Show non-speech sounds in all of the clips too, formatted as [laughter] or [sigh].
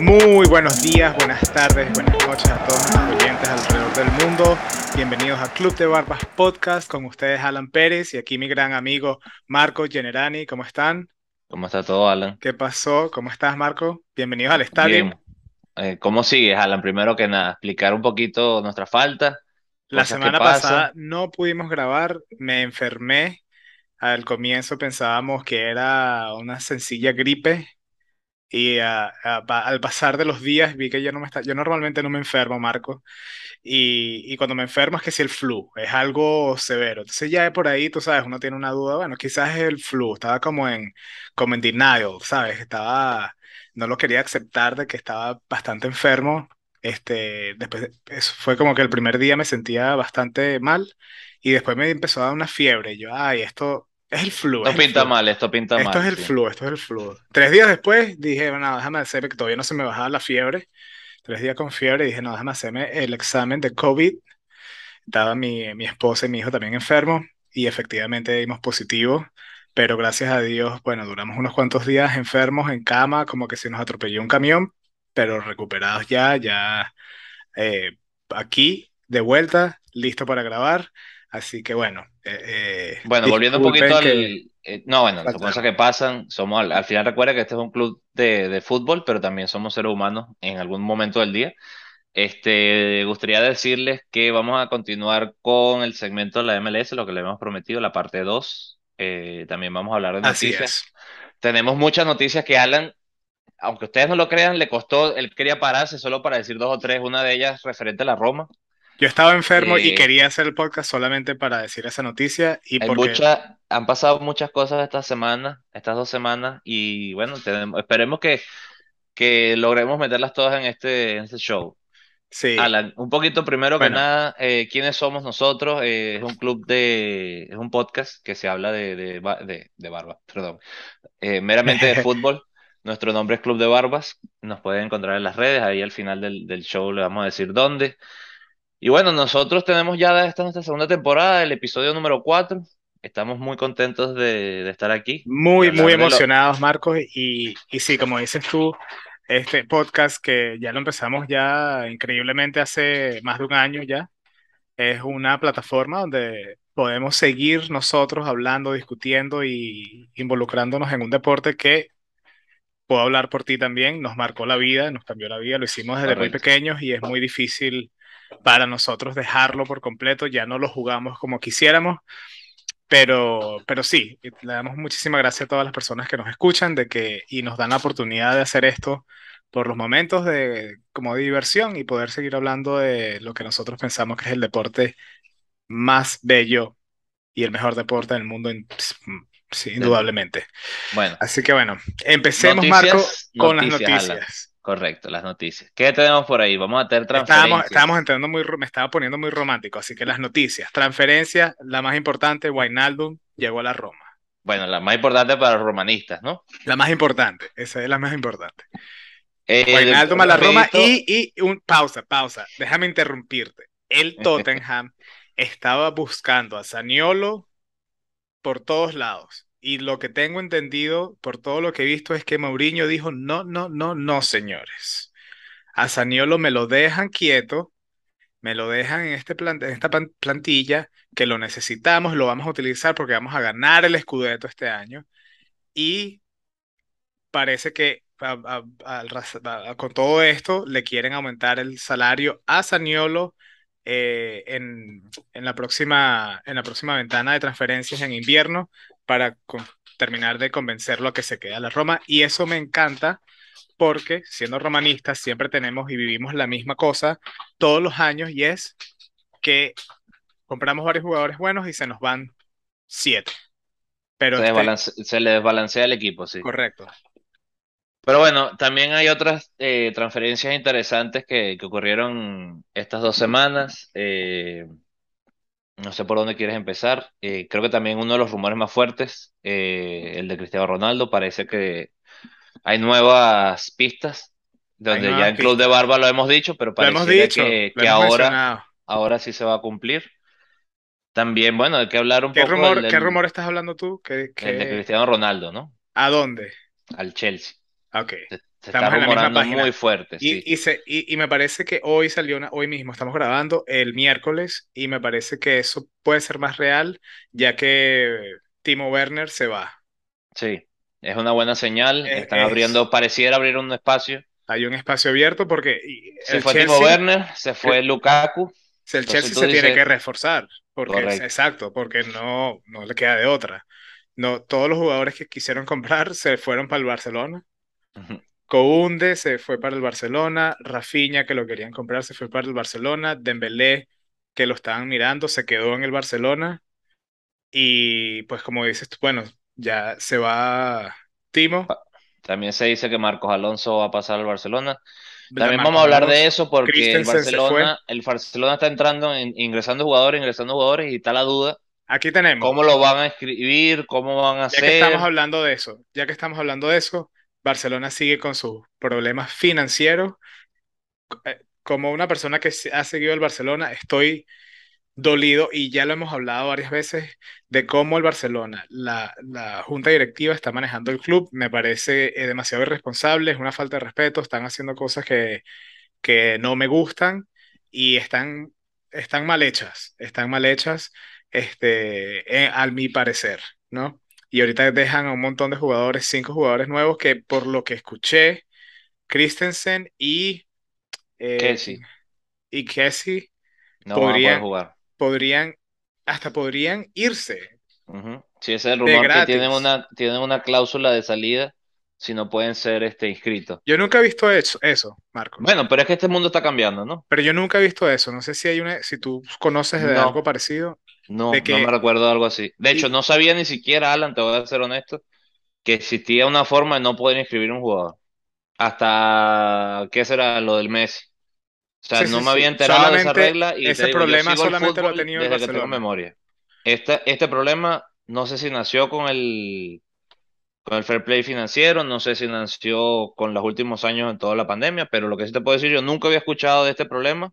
Muy buenos días, buenas tardes, buenas noches a todos los oyentes alrededor del mundo. Bienvenidos a Club de Barbas Podcast con ustedes Alan Pérez y aquí mi gran amigo Marco Generani. ¿Cómo están? ¿Cómo está todo, Alan? ¿Qué pasó? ¿Cómo estás, Marco? Bienvenidos al estadio. Eh, ¿cómo sigues, Alan? Primero que nada, explicar un poquito nuestra falta. La semana pasada no pudimos grabar, me enfermé. Al comienzo pensábamos que era una sencilla gripe y ah, ah, pa- al pasar de los días vi que yo no me está, yo normalmente no me enfermo, Marco, y, y cuando me enfermo es que si el flu, es algo severo. Entonces ya por ahí, tú sabes, uno tiene una duda, bueno, quizás es el flu, estaba como en, como en denial, ¿sabes? Estaba, no lo quería aceptar de que estaba bastante enfermo. Este, después, eso fue como que el primer día me sentía bastante mal y después me empezó a dar una fiebre. Yo, ay, esto es el flu, Esto pinta flu. mal, esto pinta Esto mal, es el sí. flu, esto es el flu. Tres días después dije, bueno, déjame hacerme, que todavía no se me bajaba la fiebre. Tres días con fiebre, dije, no, déjame hacerme el examen de COVID. Estaba mi, mi esposa y mi hijo también enfermos y efectivamente dimos positivo, pero gracias a Dios, bueno, duramos unos cuantos días enfermos en cama, como que se nos atropelló un camión, pero recuperados ya, ya eh, aquí, de vuelta, listo para grabar. Así que bueno, eh, eh, Bueno, volviendo un poquito al... que eh, no, bueno, faltamos. cosas que pasan. Somos, al, al final recuerda que este es un club de, de fútbol, pero también somos seres humanos en algún momento del día. Este, gustaría decirles que vamos a continuar con el segmento de la MLS, lo que le hemos prometido, la parte 2. Eh, también vamos a hablar de Así noticias. es. Tenemos muchas noticias que Alan, aunque ustedes no lo crean, le costó, él quería pararse solo para decir dos o tres, una de ellas referente a la Roma. Yo estaba enfermo y quería hacer el podcast solamente para decir esa noticia y hay porque mucha, han pasado muchas cosas esta semana, estas dos semanas, y bueno, tenemos, esperemos que, que logremos meterlas todas en este, en este show. sí, Alan, un poquito primero que nada, eh, ¿quiénes somos nosotros? Eh, es un club de, es un podcast que se habla de, de, de, de barba, perdón, eh, meramente de [laughs] fútbol. Nuestro nombre es Club de Barbas, nos pueden encontrar en las redes, ahí al final del, del show le vamos a decir dónde. Y bueno, nosotros tenemos ya esta nuestra segunda temporada, el episodio número 4. Estamos muy contentos de, de estar aquí. Muy, muy de lo... emocionados, Marcos, y, y sí, como dices tú, este podcast que ya lo empezamos ya increíblemente hace más de un año ya, es una plataforma donde podemos seguir nosotros hablando, discutiendo y involucrándonos en un deporte que puedo hablar por ti también, nos marcó la vida, nos cambió la vida, lo hicimos desde muy pequeños y es muy difícil para nosotros dejarlo por completo, ya no lo jugamos como quisiéramos, pero, pero sí, le damos muchísimas gracias a todas las personas que nos escuchan de que, y nos dan la oportunidad de hacer esto por los momentos de, como de diversión y poder seguir hablando de lo que nosotros pensamos que es el deporte más bello y el mejor deporte del mundo, in- sí, Del- indudablemente. Bueno, Así que bueno, empecemos, Marco, noticias, con las noticias, Alan. Correcto, las noticias. ¿Qué tenemos por ahí? Vamos a tener transferencias. estábamos entrando muy, me estaba poniendo muy romántico, así que las noticias, transferencia, la más importante, Wijnaldum llegó a la Roma. Bueno, la más importante para los romanistas, ¿no? La más importante, esa es la más importante. Eh, Wijnaldum a la Roma y, y un, pausa, pausa, déjame interrumpirte. El [laughs] Tottenham estaba buscando a Zaniolo por todos lados. Y lo que tengo entendido, por todo lo que he visto, es que Mourinho dijo, no, no, no, no, señores. A Zaniolo me lo dejan quieto, me lo dejan en, este plan- en esta plantilla, que lo necesitamos, lo vamos a utilizar porque vamos a ganar el Scudetto este año. Y parece que con todo esto le quieren aumentar el salario a Zaniolo eh, en, en la próxima, en la próxima ventana de transferencias en invierno para con- terminar de convencerlo a que se quede a la Roma. Y eso me encanta porque siendo romanistas siempre tenemos y vivimos la misma cosa todos los años y es que compramos varios jugadores buenos y se nos van siete. Pero se, este, se le desbalancea el equipo, sí. correcto. Pero bueno, también hay otras eh, transferencias interesantes que, que ocurrieron estas dos semanas. Eh, no sé por dónde quieres empezar. Eh, creo que también uno de los rumores más fuertes, el de Cristiano Ronaldo, parece que hay nuevas pistas, Hay donde ya en Club de. Barba lo hemos dicho, pero dicho, que, que ahora, mencionado. ahora sí se va a cumplir. También, bueno, hay que hablar un ¿Qué poco rumor, del, qué rumor estás hablando tú? ¿Qué, el de Cristiano Ronaldo, ¿no? ¿A dónde? Al Chelsea. Ok. Se, Se Estamos está rumorando muy fuerte, Y, sí. y, se- y, y me parece que hoy salió una, hoy mismo, estamos grabando el miércoles, y me parece que eso puede ser más real, ya que Timo Werner se va. Sí, es una buena señal. Es, Están es- abriendo, pareciera abrir un espacio. hay un espacio abierto porque Se el fue Timo Chelsea, Werner, se fue Lukaku. el Entonces Chelsea tú se tiene dices, que reforzar, porque es correcto. exacto, porque no, no le queda de otra. No, todos los jugadores que quisieron comprar se fueron para el Barcelona. Kounde se fue para el Barcelona, Rafinha, que lo querían comprar, se fue para el Barcelona, Dembélé, que lo estaban mirando, se quedó en el Barcelona, y pues como dices tú, bueno, ya se va Timo, También se dice que Marcos Alonso va a pasar al Barcelona. También vamos a hablar de eso porque el. Barcelona, el Barcelona está entrando, en- ingresando jugadores, ingresando jugadores y está la duda Aquí tenemos, cómo lo van a escribir, cómo van a ya que estamos hacer. hablando de eso, ya que estamos hablando de eso, Barcelona sigue con sus problemas financieros. Eh, Como una persona que ha seguido el Barcelona, estoy dolido y ya lo hemos hablado varias veces de cómo el Barcelona, la, la junta directiva está manejando el club. Me parece eh, demasiado irresponsable, es una falta de respeto, están haciendo cosas que, que no me gustan y están, están mal hechas, están mal hechas, este, eh, a mi parecer, ¿no? Y ahorita dejan a un montón de jugadores, cinco jugadores nuevos que por lo que escuché, Christensen y, eh, y Kessie no a podrían, jugar. podrían, hasta podrían irse. Sí, ese es el rumor que tienen una, tienen una cláusula de salida si no pueden ser este, inscritos. Yo nunca he visto eso, eso, Marcos. Bueno, pero es que este mundo está cambiando, ¿no? Pero yo nunca he visto eso. No sé si hay una, si tú conoces de algo parecido, no, no me recuerdo algo así. De hecho, no sabía ni siquiera, Alan, te voy a ser honesto, que existía una forma de no poder inscribir un jugador. Hasta, ¿qué será? Lo del Messi. O sea, sí, no sí, me había enterado de esa regla y ese digo, problema solamente lo ha tenido desde que tengo Barcelona. memoria. Este, este problema, no sé si nació con el, con el fair play financiero, no sé si nació con los últimos años en toda la pandemia, pero lo que sí te puedo decir, yo nunca había escuchado de este problema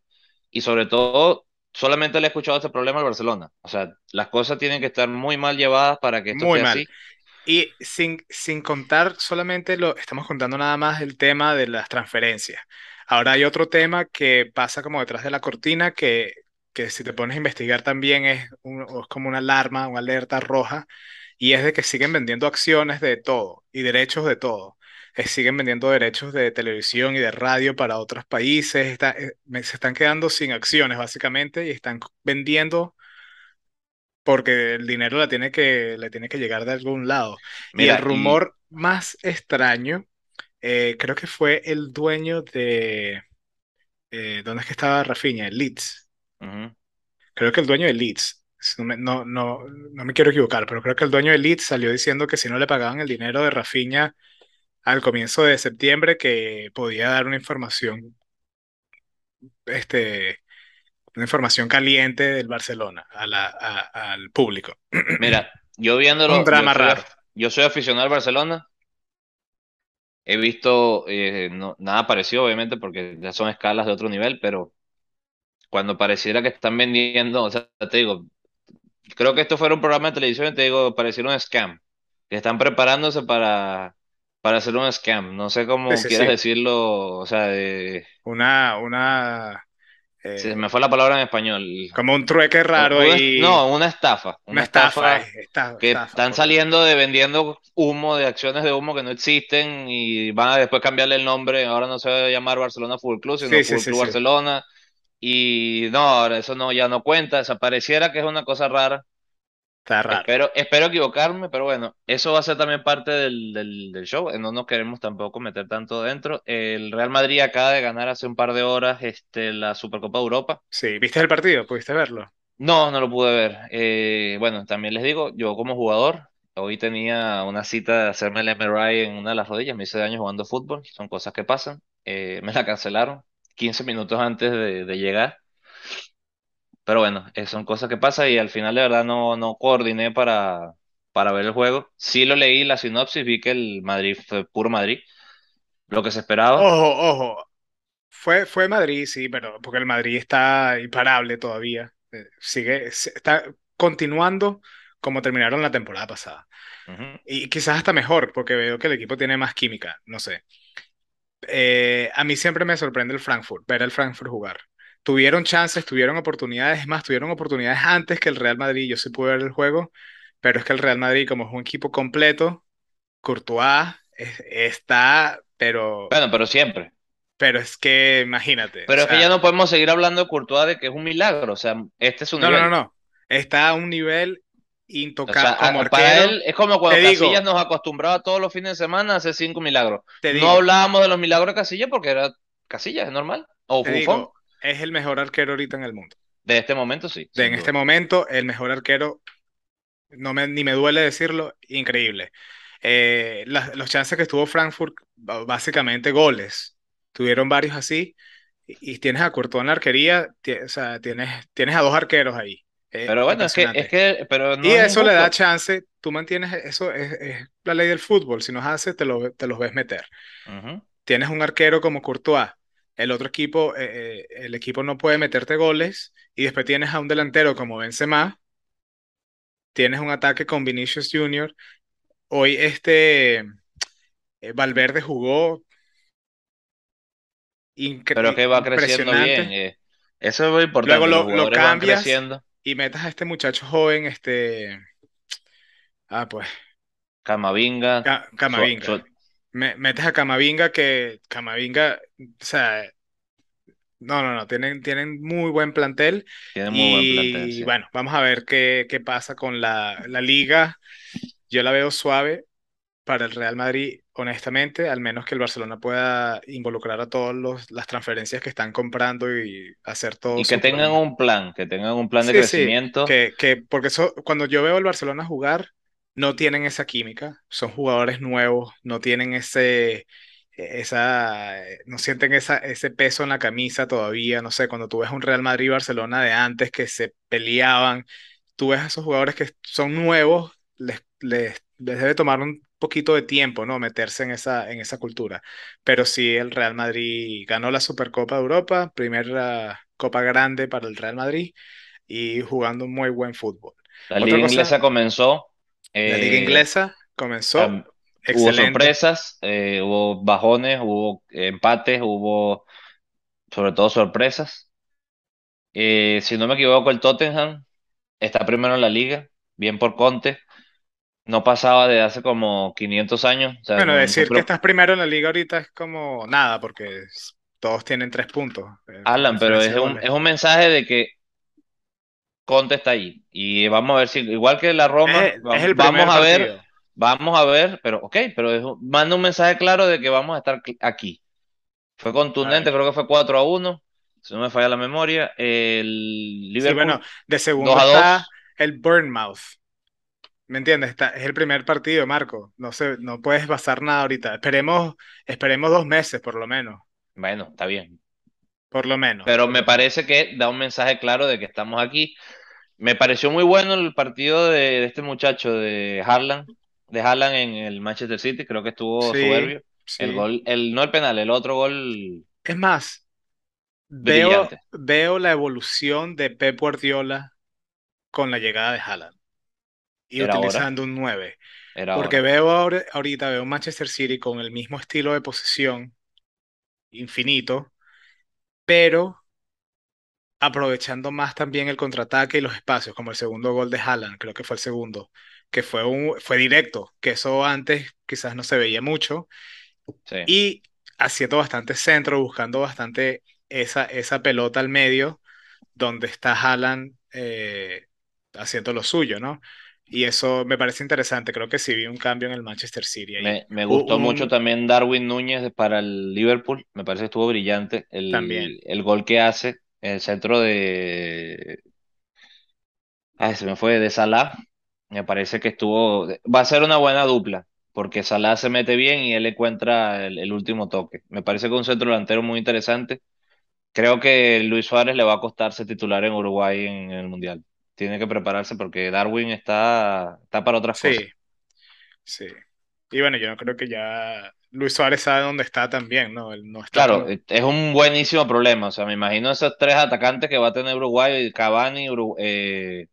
y sobre todo, solamente le he escuchado este problema al Barcelona. O sea, las cosas tienen que estar muy mal llevadas para que esto Muy esté mal. así. Y sin, sin contar solamente lo, estamos contando nada más el tema de las transferencias. Ahora hay otro tema que pasa como detrás de la cortina que, que si te pones a investigar también es, un- es como una alarma, una alerta roja, y es de que siguen vendiendo acciones de todo y derechos de todo. Eh, siguen vendiendo derechos de televisión y de radio para otros países. Está- eh, se están quedando sin acciones básicamente y están vendiendo porque el dinero la tiene que, le tiene que llegar de algún lado. Y el y rumor más extraño, eh, creo que fue el dueño de, ¿dónde es que estaba Rafinha? El Leeds. Creo que el dueño de Leeds. si No, me- no, no, no me quiero equivocar, pero creo que el dueño de Leeds salió diciendo que si no le pagaban el dinero de Rafinha al comienzo de septiembre, que podía dar una información, este, una información caliente del Barcelona a la, a- al público. [clears throat] mira, yo Un viéndolo, yo drama soy, raro. yo soy aficionado al Barcelona. He visto eh, no- nada parecido, obviamente, porque ya son escalas de otro nivel, pero cuando pareciera que están vendiendo, o sea, te digo, creo que esto fuera un programa de televisión te digo, pareciera un scam, que están preparándose para, para hacer un scam. No sé cómo sí, quieras sí. decirlo, o sea, de- Una, una, se eh, me fue la palabra en español. como un trueque raro Una- ahí, no, una estafa, una una estafa, estafa eh, estafa, que estafa, están por- saliendo de vendiendo humo, de acciones de humo que no existen y van a después cambiarle el nombre. Ahora no se va a llamar Barcelona Fútbol Club, sino Fútbol Club. Barcelona. Y no, ahora eso no, ya no cuenta. O sea, pareciera que es una cosa rara. Está raro. Espero, espero equivocarme, pero bueno, eso va a ser también parte del, del, del show. No nos queremos tampoco meter tanto dentro. El Real Madrid acaba de ganar hace un par de horas este, la Supercopa de Europa. Sí, ¿viste el partido? ¿Pudiste verlo? No, no lo pude ver. Eh, bueno, también les digo, yo como jugador, hoy tenía una cita de hacerme el MRI en una de las rodillas, me hice daño jugando fútbol, son cosas que pasan. Eh, me la cancelaron 15 minutos antes de, de llegar, pero bueno, eh, son cosas que pasan y al final de verdad no, no coordiné para, para ver el juego. Sí lo leí la sinopsis, vi que el Madrid fue puro Madrid, lo que se esperaba. Ojo, ojo. Fue, fue Madrid, sí, pero porque el Madrid está imparable todavía. Eh, sigue, está continuando como terminaron la temporada pasada. Ujú. Y quizás hasta mejor, porque veo que el equipo tiene más química, no sé. eh, a mí siempre me sorprende el Frankfurt, ver el Frankfurt jugar. Tuvieron chances, tuvieron oportunidades, es más, tuvieron oportunidades antes que el Real Madrid. Yo sí pude ver el juego, pero es que el Real Madrid, como es un equipo completo, Courtois es- está, pero, Bueno, pero siempre. pero es que imagínate, Pero es que ya no podemos seguir hablando de Courtois de que es un milagro. O sea, este es su no, no, no, nivel. no, está a un nivel O sea, intocable como para arquero. él es como cuando Te digo, Casillas nos acostumbraba todos los fines de semana a hacer cinco milagros. te No digo, hablábamos de los milagros de Casillas porque era Casillas, es normal. O Buffon. digo, es el mejor arquero ahorita en el mundo. De este momento sí, De en duda. este momento, el mejor arquero, no me, ni me duele decirlo, increíble. Eh, los chances que tuvo Frankfurt, básicamente goles. Tuvieron varios así. Y, y tienes a Courtois en la arquería, o sea, tienes, tienes a dos arqueros ahí. Eh, Pero bueno, es que, es que, pero no Y es eso le da chance, tú mantienes eso, es, es la ley del fútbol. Si nos hace, te, lo, te los ves meter. Tienes un arquero como Courtois. El otro equipo, eh, eh, el equipo no puede meterte goles. Y después tienes a un delantero como Benzema. Tienes un ataque con Vinicius Junior. Hoy este eh, Valverde jugó incre- Pero que va creciendo bien. eh. Eso es muy Luego importante. Los lo, cambias y metas a este muchacho joven, este, ah, pues, Camavinga, su- Camavinga. su- Me- metes a Camavinga que Camavinga, o sea, no, no, no, tienen, tienen muy buen plantel tiene muy buen plantel, y sí. bueno, vamos a ver qué, qué pasa con la, la liga. Yo la veo suave para el Real Madrid, honestamente, al menos que el Barcelona pueda involucrar a todas las transferencias que están comprando y hacer todo Y que tengan plan. un plan, que tengan un plan de Sí, sí, crecimiento. que, que porque eso, cuando yo veo al Barcelona jugar, no tienen esa química, son jugadores nuevos, no tienen ese, esa, no sienten esa, ese peso en la camisa todavía, no sé, cuando tú ves un Real Madrid-Barcelona de antes que se peleaban, tú ves a esos jugadores que son nuevos, les, les, les debe tomar un poquito de tiempo, ¿no? Meterse en esa, en esa cultura. Pero sí, el Real Madrid ganó la Supercopa de Europa, primera copa grande para el Real Madrid y jugando muy buen fútbol. La Otra liga cosa, inglesa comenzó. La liga eh, inglesa comenzó hubo sorpresas, eh, hubo bajones, hubo empates, hubo sobre todo sorpresas. Eh, si no me equivoco, el Tottenham está primero en la liga, bien por Conte. No pasaba de hace como 500 años. O sea, Bueno, no, no decir que estás primero en la liga ahorita es como nada, porque todos tienen tres puntos. eh, Alan, pero es un, es un mensaje de que Conte está ahí. Y vamos a ver si, igual que la Roma, Es, va- es el vamos a ver, partido. vamos a ver, pero ok, pero es manda un mensaje claro de que vamos a estar aquí. Fue contundente, creo que fue 4 a 1, si no me falla la memoria. El Sí, Liverpool bueno, de 2 segundo está 2. el Bournemouth. ¿Me entiendes? Está, es el primer partido, Marco. No sé, no puedes basar nada ahorita. Esperemos, esperemos dos meses, por lo menos. Bueno, está bien. Por lo menos. Pero me parece que da un mensaje claro de que estamos aquí. Me pareció muy bueno el partido de, de este muchacho de Haaland, de Haaland en el Manchester City, creo que estuvo Sí, soberbio. El gol, el, no el penal, el otro gol Es más, veo, veo la evolución de Pep Guardiola con la llegada de Haaland y Era utilizando un 9. era Porque veo ahora- ahorita, veo Manchester City con el mismo estilo de posesión infinito, pero aprovechando más también el contraataque y los espacios, como el segundo gol de Haaland, creo que fue el segundo, que fue, un, fue directo, que eso antes quizás no se veía mucho, Sí. y haciendo bastante centro, buscando bastante esa, esa pelota al medio, donde está Haaland eh, haciendo lo suyo, ¿no? Y eso me parece interesante, creo que sí vi un cambio en el Manchester City. Me, gustó mucho también Darwin Núñez para el Liverpool. Me parece que estuvo brillante también. el, el gol que hace el centro de. Ay, se me fue de Salah. Me parece que estuvo. Va a ser una buena dupla, porque Salah se mete bien y él encuentra el, el último toque. Me parece que es un centro delantero muy interesante. Creo que Luis Suárez le va a costar ser titular en Uruguay en, el Mundial. Tiene que prepararse porque Darwin está, está para otras cosas. Sí, sí. Y bueno, yo no creo que ya Luis Suárez sabe dónde está también, ¿no? Él no está Claro, con... es un buenísimo problema. O sea, me imagino esos tres atacantes que va a tener Uruguay, Cavani, Uru- eh,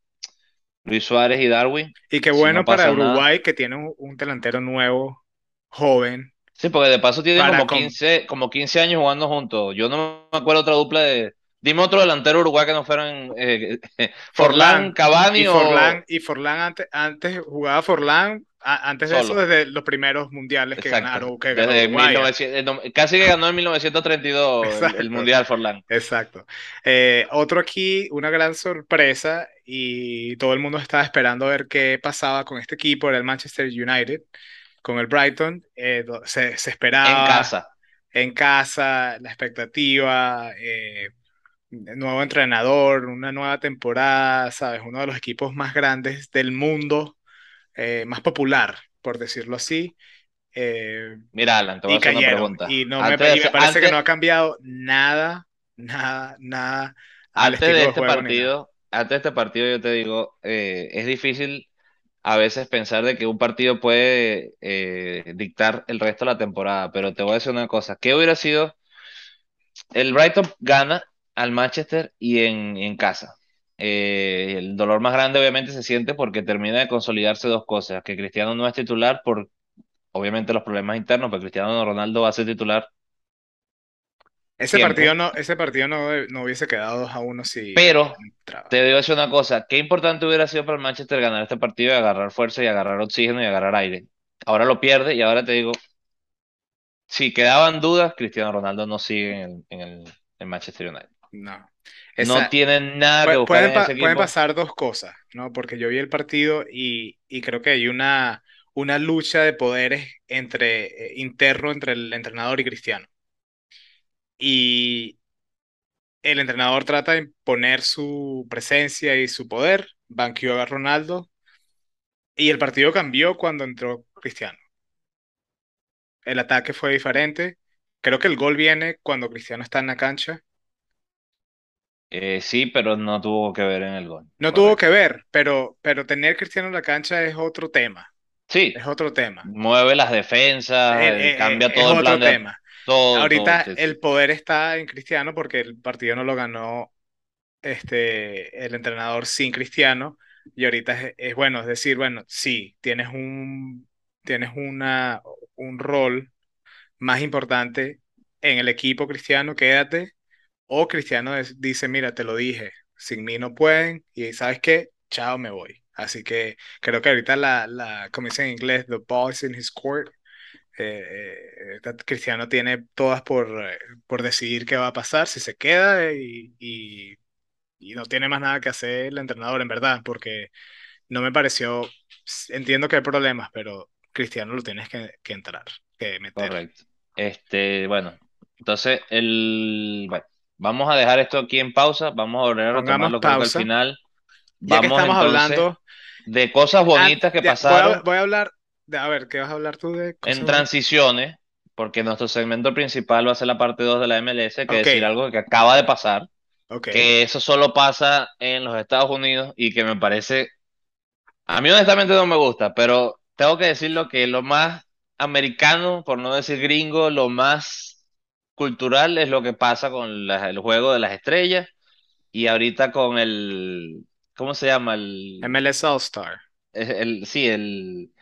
Luis Suárez y Darwin. Y qué Si bueno no para nada, Uruguay que tiene un, un delantero nuevo, joven, Sí, porque de paso tienen para como com- 15, como 15 años jugando juntos. Yo no me acuerdo otra dupla de... Dime otro delantero uruguay que no fueran eh, [laughs] Forlán, Forlán Cavani y o Forlán y Forlán antes, antes jugaba Forlán antes de eso desde los primeros mundiales que Exacto. ganaron, que ganó Desde Uruguay. 1900, el no- casi que ganó en 1932 el, el Exacto. Mundial Forlán. Exacto. Eh, otro aquí, una gran sorpresa y todo el mundo estaba esperando a ver qué pasaba con este equipo, era el Manchester United, con el Brighton. eh, se, se En esperaba casa. en casa, la expectativa, eh, nuevo entrenador, una nueva temporada, ¿sabes? Uno de los equipos más grandes del mundo, eh, más popular, por decirlo así. eh, Mira, Alan, te voy a hacer una pregunta. Y, no me, y parece que no ha cambiado nada, nada, nada antes de este partido, antes de este partido yo te digo, eh, es difícil a veces pensar de que un partido puede eh, dictar el resto de la temporada, pero te voy a decir una cosa, ¿qué hubiera sido? El Brighton gana al Manchester y en, en casa. Eh, el dolor más grande obviamente se siente porque termina de consolidarse dos cosas, que Cristiano no es titular por obviamente los problemas internos, pero Cristiano Ronaldo va a ser titular Ese partido no, ese partido no, no hubiese quedado 2 a 1 si Pero entraba. te digo decir una cosa, qué importante hubiera sido para el Manchester ganar este partido y agarrar fuerza y agarrar oxígeno y agarrar aire. Ahora lo pierde y ahora te digo, si quedaban dudas, Cristiano Ronaldo no sigue en el, en el, en Manchester United. No. No tienen nada que buscar Pueden, en pueden pasar dos cosas, ¿no? Porque yo vi el partido y, y creo que hay una, una lucha de poderes entre, eh, interno entre el entrenador y Cristiano. Y el entrenador trata de imponer su presencia y su poder, banqueó a Ronaldo y el partido cambió cuando entró Cristiano. El ataque fue diferente. Creo que el gol viene cuando Cristiano está en la cancha. Eh, sí, pero no tuvo que ver en el gol. No tuvo que ver, pero, pero tener Cristiano en la cancha es otro tema. Sí, Es otro tema. mueve las defensas, Eh, cambia es todo el otro plan de tema. todo, todo. Ahorita sí, sí. el poder está en Cristiano porque el partido no lo ganó este, el entrenador sin Cristiano. Y ahorita es, es bueno, es decir, bueno, sí, tienes un, tienes una, un rol más importante en el equipo Cristiano, quédate. O Cristiano dice, mira, te lo dije, sin mí no pueden. Y ¿sabes qué? Chao, me voy. Así que creo que ahorita la, la como dicen en inglés, the ball in his court. Eh, eh, esta- Cristiano tiene todas por, eh, por decidir qué va a pasar, si se queda eh, y, y, y no tiene más nada que hacer el entrenador, en verdad, porque no me pareció, entiendo que hay problemas, pero Cristiano lo tienes que, que entrar, que meter. Correcto. Este, bueno, entonces el, bueno, vamos a dejar esto aquí en pausa, vamos a volver a retomarlo que al pausa. final. Ya que Vamos estamos entonces hablando, de cosas ah, bonitas que ya, voy a, pasaron voy a hablar, de, a ver, ¿qué vas a hablar tú de cosas en bonitas? transiciones, porque nuestro segmento principal va a ser la parte 2 de la MLS, que Ok, decir algo que acaba de pasar, ok. que eso solo pasa en los Estados Unidos y que me parece, a mí honestamente no me gusta, pero tengo que decirlo que lo más americano, por no decir gringo, lo más cultural es lo que pasa con la- el juego de las estrellas y ahorita con el, ¿cómo se llama? El, MLS All-Star. el, el- sí, el,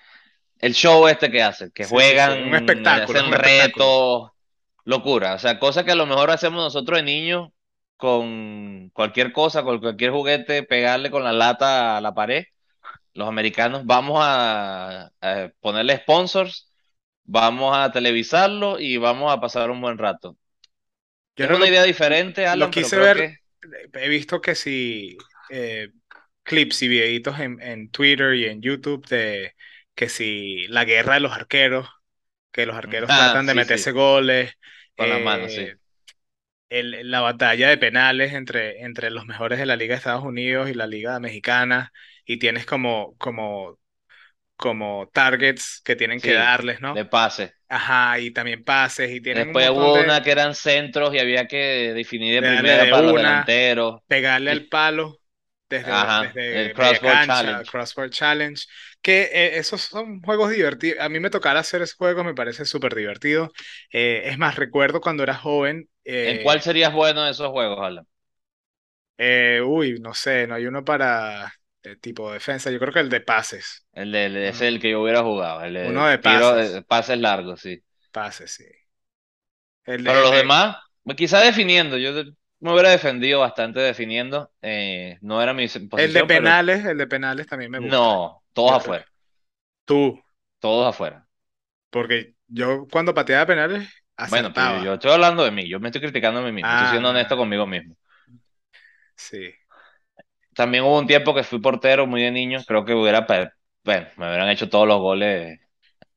el show este que hacen, que Sí, sí, sí, juegan, un espectáculo, es hacen un espectáculo. retos, locura, o sea, cosas que a lo mejor hacemos nosotros de niños con cualquier cosa, con cualquier juguete, pegarle con la lata a la pared. Los americanos vamos a, a ponerle sponsors, vamos a televisarlo y vamos a pasar un buen rato. Yo Es no una lo, idea diferente, lo pero quise creo ver, que he visto que si eh, clips y videitos en, en Twitter y en YouTube de que si la guerra de los arqueros, que los arqueros ah, tratan de sí, meterse sí, goles, con las manos, sí. eh, el- la batalla de penales entre, entre los mejores de la Liga de Estados Unidos y la Liga Mexicana, y tienes como, como, como targets que tienen que darles, ¿no? de pase. Ajá, y también pases, y tienen Después hubo de, una que eran centros y había que definir de primera de para los delanteros. pegarle al palo desde, Ajá, el desde media crossbar cancha, challenge. crossbar challenge, que eh, esos son juegos divertidos. A mí me tocará hacer ese juego, me parece súper divertido. Eh, es más, recuerdo cuando era joven, ¿En cuál eh, serías bueno de esos juegos, Alan? eh, uy, no sé, no hay uno para eh, tipo defensa, yo creo que el de pases, El de, ese es el que yo hubiera jugado, el de uno de tiro, pases. eh, pases largos, sí. Pase, sí. El, Pero los el- demás, quizá definiendo, yo de- me hubiera defendido bastante definiendo. eh, no era mi el de posición, pero penales, el de penales también me gusta. no, todos Yo- afuera, Tú, todos afuera. porque yo cuando pateaba penales Bueno, pero yo estoy hablando de mí, yo me estoy criticando a mí mismo, estoy siendo Ah. honesto conmigo mismo. Sí. También hubo un tiempo que fui portero muy de niño, creo que hubiera, bueno, me hubieran hecho todos los goles.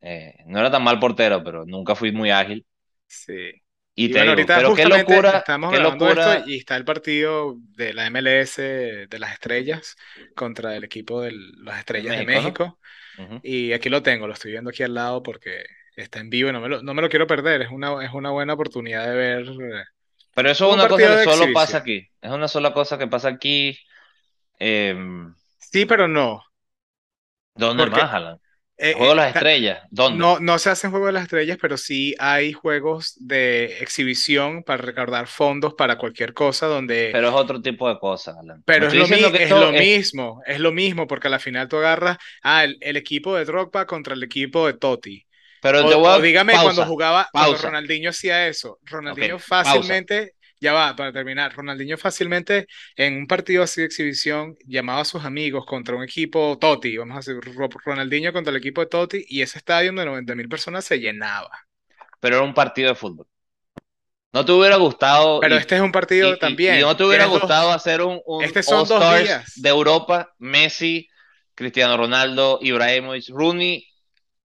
eh, no era tan mal portero, pero nunca fui muy ágil. Sí. Y Y te bueno, digo, ahorita pero qué locura, estamos qué locura. esto y está el partido de la MLS de las Estrellas contra el equipo de las Estrellas de México, ¿no? México. Ujú. Y aquí lo tengo, lo estoy viendo aquí al lado porque está en vivo y no me lo, no me lo quiero perder. Es una, es una buena oportunidad de ver. Pero eso es Un una cosa que de solo exhibición. pasa aquí. Es una sola cosa que pasa aquí. Em, Sí, pero no. ¿dónde Porque, más, Alan? eh, Juego de eh, las estrellas. ¿Dónde? No, no se hacen juegos de las estrellas, pero sí hay juegos de exhibición para recaudar fondos para cualquier cosa donde Pero es otro tipo de cosa, Alan. Pero es lo, que es lo es- mismo, es lo mismo, porque a la final tú agarras ah, el, el equipo de Drogba contra el equipo de Totti. Pero O, te voy o a... dígame cuando Pausa, jugaba, cuando pausa. Ronaldinho hacía eso. Ronaldinho pausa. Ya va, para terminar, Ronaldinho fácilmente en un partido así de exhibición llamaba a sus amigos contra un equipo Totti, vamos a decir, Ro- Ronaldinho contra el equipo de Totti, y ese estadio de 90 mil personas se llenaba. Pero era un partido de fútbol. ¿No te hubiera gustado Pero y, este es un partido y- y también. no te hubiera dos- gustado hacer un, un Este son dos días. de Europa? Messi, Cristiano Ronaldo, Ibrahimovic, Rooney,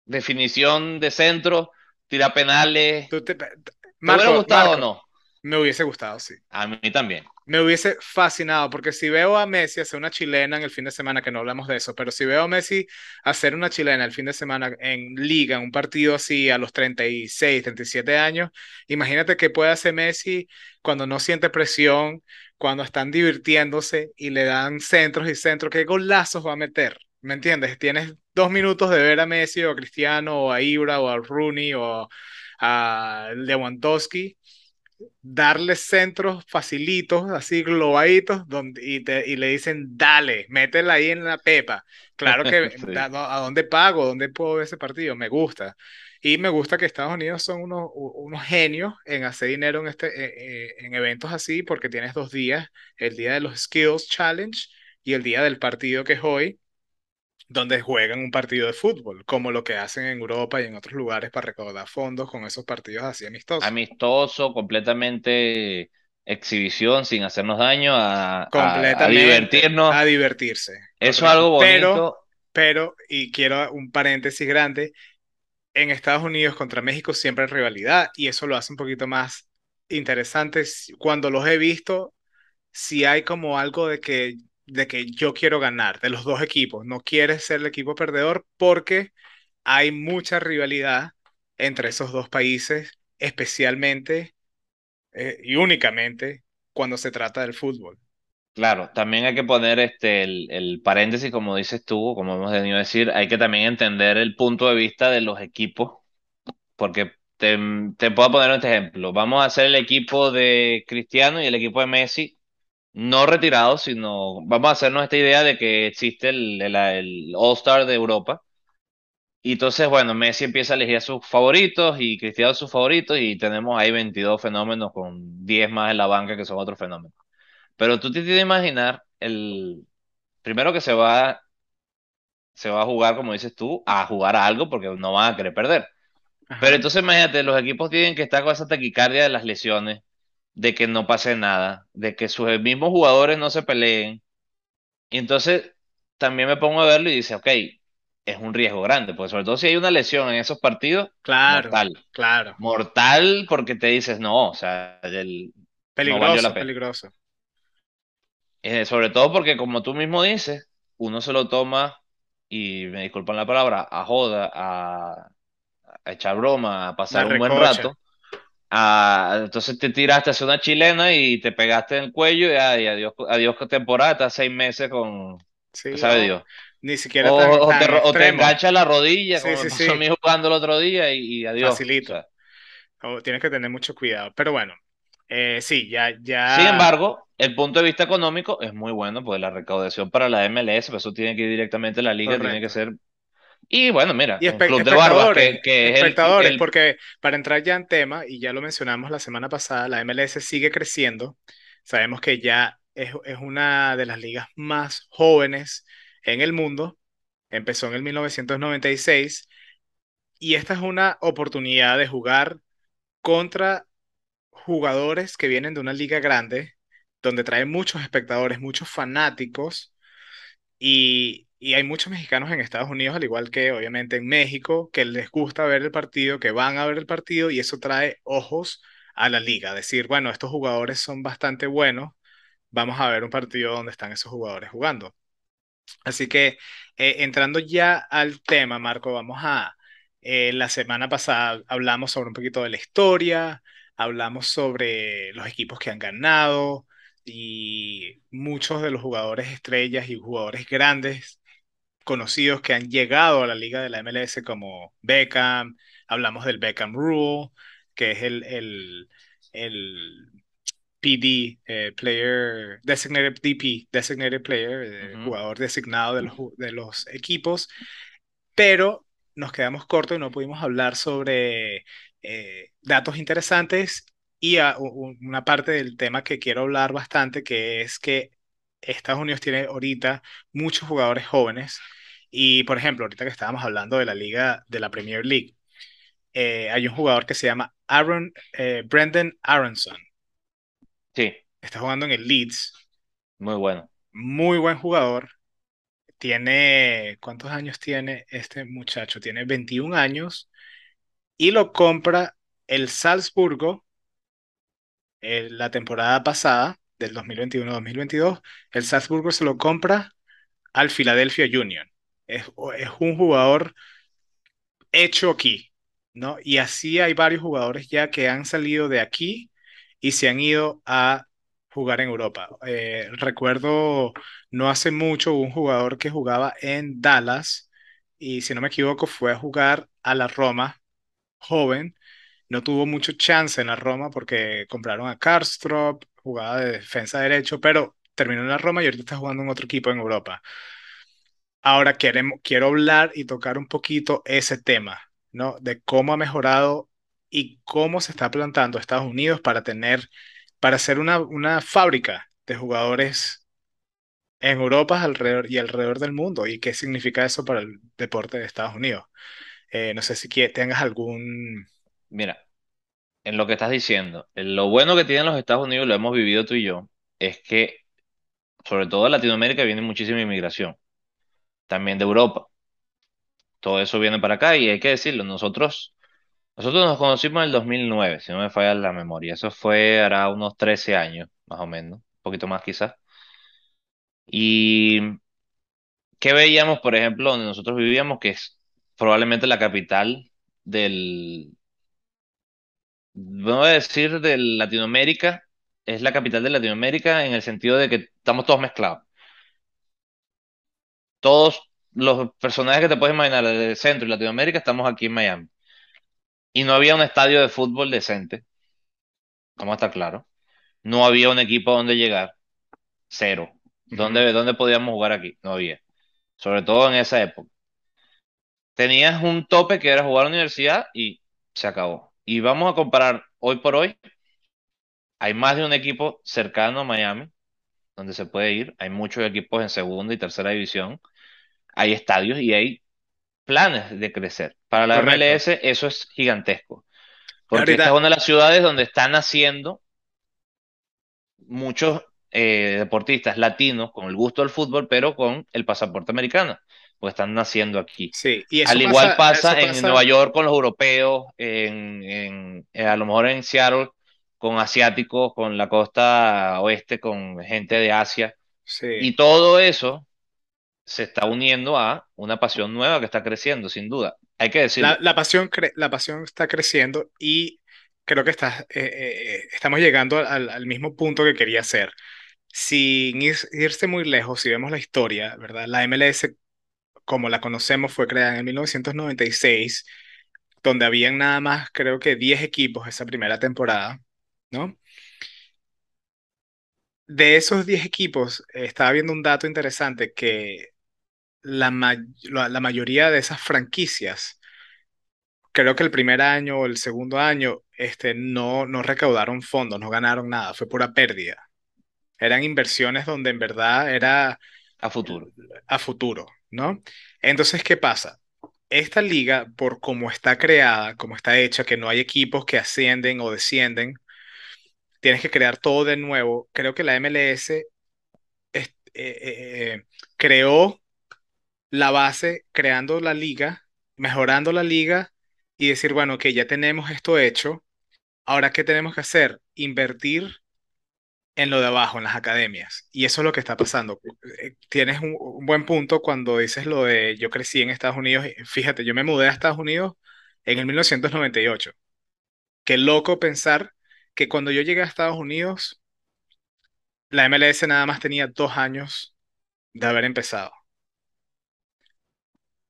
definición de centro, tira penales. te- ¿Te hubiera gustado Marco, o no? Me hubiese gustado, sí. A mí también. Me hubiese fascinado, porque si veo a Messi hacer una chilena en el fin de semana, que no hablamos de eso, pero si veo a Messi hacer una chilena el fin de semana en liga, en un partido así a los 36, 37 años, imagínate que puede hacer Messi cuando no siente presión, cuando están divirtiéndose y le dan centros y centros, qué golazos va a meter, ¿me entiendes? Tienes dos minutos de ver a Messi o a Cristiano o a Ibra o a Rooney o a Lewandowski darle centros facilitos, así globaditos, donde, y, te- y le dicen, dale, métela ahí en la pepa. Claro que, [laughs] Sí. no, ¿a dónde pago? ¿Dónde puedo ver ese partido? Me gusta. Y me gusta que Estados Unidos son unos, unos genios en hacer dinero en, este, eh, eh, en eventos así, porque tienes dos días, el día de los Skills Challenge y el día del partido que es hoy, donde juegan un partido de fútbol, como lo que hacen en Europa y en otros lugares para recaudar fondos con esos partidos así amistosos. Amistoso, completamente exhibición, sin hacernos daño, a, a- divertirnos. a divertirse. Eso es algo Pero, bonito. pero, y quiero un paréntesis grande, en Estados Unidos contra México siempre hay rivalidad y eso lo hace un poquito más interesante. Cuando los he visto, si hay como algo de que, de que yo quiero ganar de los dos equipos, no quieres ser el equipo perdedor porque hay mucha rivalidad entre esos dos países, especialmente eh, y únicamente cuando se trata del fútbol. Claro, también hay que poner este el, el paréntesis, como dices tú, como hemos venido a decir, hay que también entender el punto de vista de los equipos, porque te, te puedo poner este ejemplo. Vamos a hacer el equipo de Cristiano y el equipo de Messi, no retirados, sino vamos a hacernos esta idea de que existe el, el, el All-Star de Europa. Y entonces, bueno, Messi empieza a elegir a sus favoritos y Cristiano a sus favoritos y tenemos ahí 22 fenómenos con 10 más en la banca que son otros fenómenos. Pero tú te tienes que imaginar el primero que se va, se va a jugar, como dices tú, a jugar a algo porque no van a querer perder. Ajá. Pero entonces imagínate, los equipos tienen que estar con esa taquicardia de las lesiones, de que no pase nada, de que sus mismos jugadores no se peleen. Y entonces también me pongo a verlo y dice, ok, es un riesgo grande, porque sobre todo si hay una lesión en esos partidos, Claro, mortal. claro. Mortal porque te dices, no, o sea, el- no valió Peligroso, la pena. peligroso. Eh, sobre todo porque, como tú mismo dices, uno se lo toma, y me disculpan la palabra, a joda, a, a echar broma, a La pasar un buen rato. A- entonces te tiraste a hacer una chilena y te pegaste en el cuello y, ay, adiós, adiós temporada, estás seis meses con, Sí, sabe o Dios. ni siquiera O, tan, o tan te, o te engancha la rodilla, Sí, como sí, me pasó sí. a mí jugando el otro día y, y adiós. Facilito. sea, tienes que tener mucho cuidado. Pero bueno, eh, sí, ya, Sin ya. embargo, el punto de vista económico es muy bueno, porque la recaudación para la MLS, pues eso tiene que ir directamente a la liga, tiene que ser Y bueno, mira, Y espe- club de barbas que, espectadores, que es el, espectadores, el porque para entrar ya en tema, y ya lo mencionamos la semana pasada, la MLS sigue creciendo. Sabemos que ya es, es una de las ligas más jóvenes en el mundo. Empezó en el 1996 y esta es una oportunidad de jugar contra jugadores que vienen de una liga grande, donde traen muchos espectadores, muchos fanáticos y, y hay muchos mexicanos en Estados Unidos, al igual que obviamente en México, que les gusta ver el partido, que van a ver el partido y eso trae ojos a la liga. Decir, bueno, estos jugadores son bastante buenos, vamos a ver un partido donde están esos jugadores jugando. Así que eh, entrando ya al tema, Marco, vamos a, eh, la semana pasada hablamos sobre un poquito de la historia, hablamos sobre los equipos que han ganado y muchos de los jugadores estrellas y jugadores grandes conocidos que han llegado a la liga de la MLS como Beckham, hablamos del Beckham Rule, que es el, el, el PD, eh, Player, Designated DP, Designated Player, eh, Ujú. jugador designado de los, de los equipos, pero nos quedamos cortos y no pudimos hablar sobre eh, datos interesantes y a- una parte del tema que quiero hablar bastante, que es que Estados Unidos tiene ahorita muchos jugadores jóvenes y, por ejemplo, ahorita que estábamos hablando de la liga de la Premier League, eh, hay un jugador que se llama Aaron, eh, Brendan Aronson, Sí, está jugando en el Leeds, muy bueno. muy buen jugador. Tiene, ¿cuántos años tiene este muchacho? Tiene 21 años y lo compra el Salzburgo eh, la temporada pasada, del 2021-2022. El Salzburgo se lo compra al Philadelphia Union. Es, es un jugador hecho aquí, ¿no? Y así hay varios jugadores ya que han salido de aquí y se han ido a jugar en Europa. Eh, recuerdo no hace mucho un jugador que jugaba en Dallas y si no me equivoco fue a jugar a la Roma, joven. No tuvo mucho chance en la Roma porque compraron a Karstrop, jugaba de defensa derecho, pero terminó en la Roma y ahorita está jugando en otro equipo en Europa. Ahora queremos, quiero hablar y tocar un poquito ese tema, ¿no? De cómo ha mejorado y cómo se está plantando Estados Unidos para tener, para ser una, una fábrica de jugadores en Europa alrededor, y alrededor del mundo. ¿Y qué significa eso para el deporte de Estados Unidos? Eh, no sé si tengas algún... Mira, en lo que estás diciendo, en lo bueno que tienen los Estados Unidos, lo hemos vivido tú y yo, es que sobre todo en Latinoamérica viene muchísima inmigración, también de Europa. Todo eso viene para acá y hay que decirlo, nosotros, nosotros nos conocimos en el 2009, si no me falla la memoria. Eso fue hará unos 13 años, más o menos, un poquito más quizás. ¿Y qué veíamos, por ejemplo, donde nosotros vivíamos, que es probablemente la capital del, voy a decir de Latinoamérica, es la capital de Latinoamérica en el sentido de que estamos todos mezclados. Todos los personajes que te puedes imaginar del centro y Latinoamérica estamos aquí en Miami. Y no había un estadio de fútbol decente, vamos a estar claros. No había un equipo donde llegar, cero. ¿Dónde, dónde podíamos jugar aquí? No había. Sobre todo en esa época. Tenías un tope que era jugar a la universidad y se acabó. Y vamos a comparar hoy por hoy. Hay más de un equipo cercano a Miami donde se puede ir. Hay muchos equipos en segunda y tercera división. Hay estadios y hay planes de crecer. Para la Correcto. MLS eso es gigantesco, porque esta es una de las ciudades donde están naciendo muchos eh, deportistas latinos con el gusto del fútbol, pero con el pasaporte americano, pues están naciendo aquí. sí, y Al igual pasa, pasa en Nueva pasa, York con los europeos, en, en- eh, a lo mejor en Seattle con asiáticos, con la costa oeste, con gente de Asia. sí. Y todo eso se está uniendo a una pasión nueva que está creciendo, sin duda. Hay que La, decirlo. la pasión, cre- la pasión está creciendo y creo que está, eh, eh, eh, estamos llegando al, al mismo punto que quería hacer. Sin ir- irse muy lejos, si vemos la historia, ¿verdad? La MLS, como la conocemos, fue creada en 1996, donde habían nada más, creo que 10 equipos esa primera temporada, ¿no? De esos 10 equipos, estaba viendo un dato interesante que la, ma- la, la mayoría de esas franquicias, creo que el primer año o el segundo año, este, no, no recaudaron fondos, no ganaron nada, fue pura pérdida. Eran inversiones donde en verdad era a futuro. a futuro, ¿no? Entonces, ¿qué pasa? Esta liga, por cómo está creada, como está hecha, que no hay equipos que ascienden o descienden, tienes que crear todo de nuevo. Creo que la MLS eh, eh, eh, creó la base, creando la liga, mejorando la liga y decir, bueno, que ya tenemos esto hecho. Ahora, ¿qué tenemos que hacer? Invertir en lo de abajo, en las academias. Y eso es lo que está pasando. Eh, Tienes un, un buen punto cuando dices lo de yo crecí en Estados Unidos. Fíjate, yo me mudé a Estados Unidos en el 1998. Qué loco pensar que cuando yo llegué a Estados Unidos, la MLS nada más tenía dos años de haber empezado.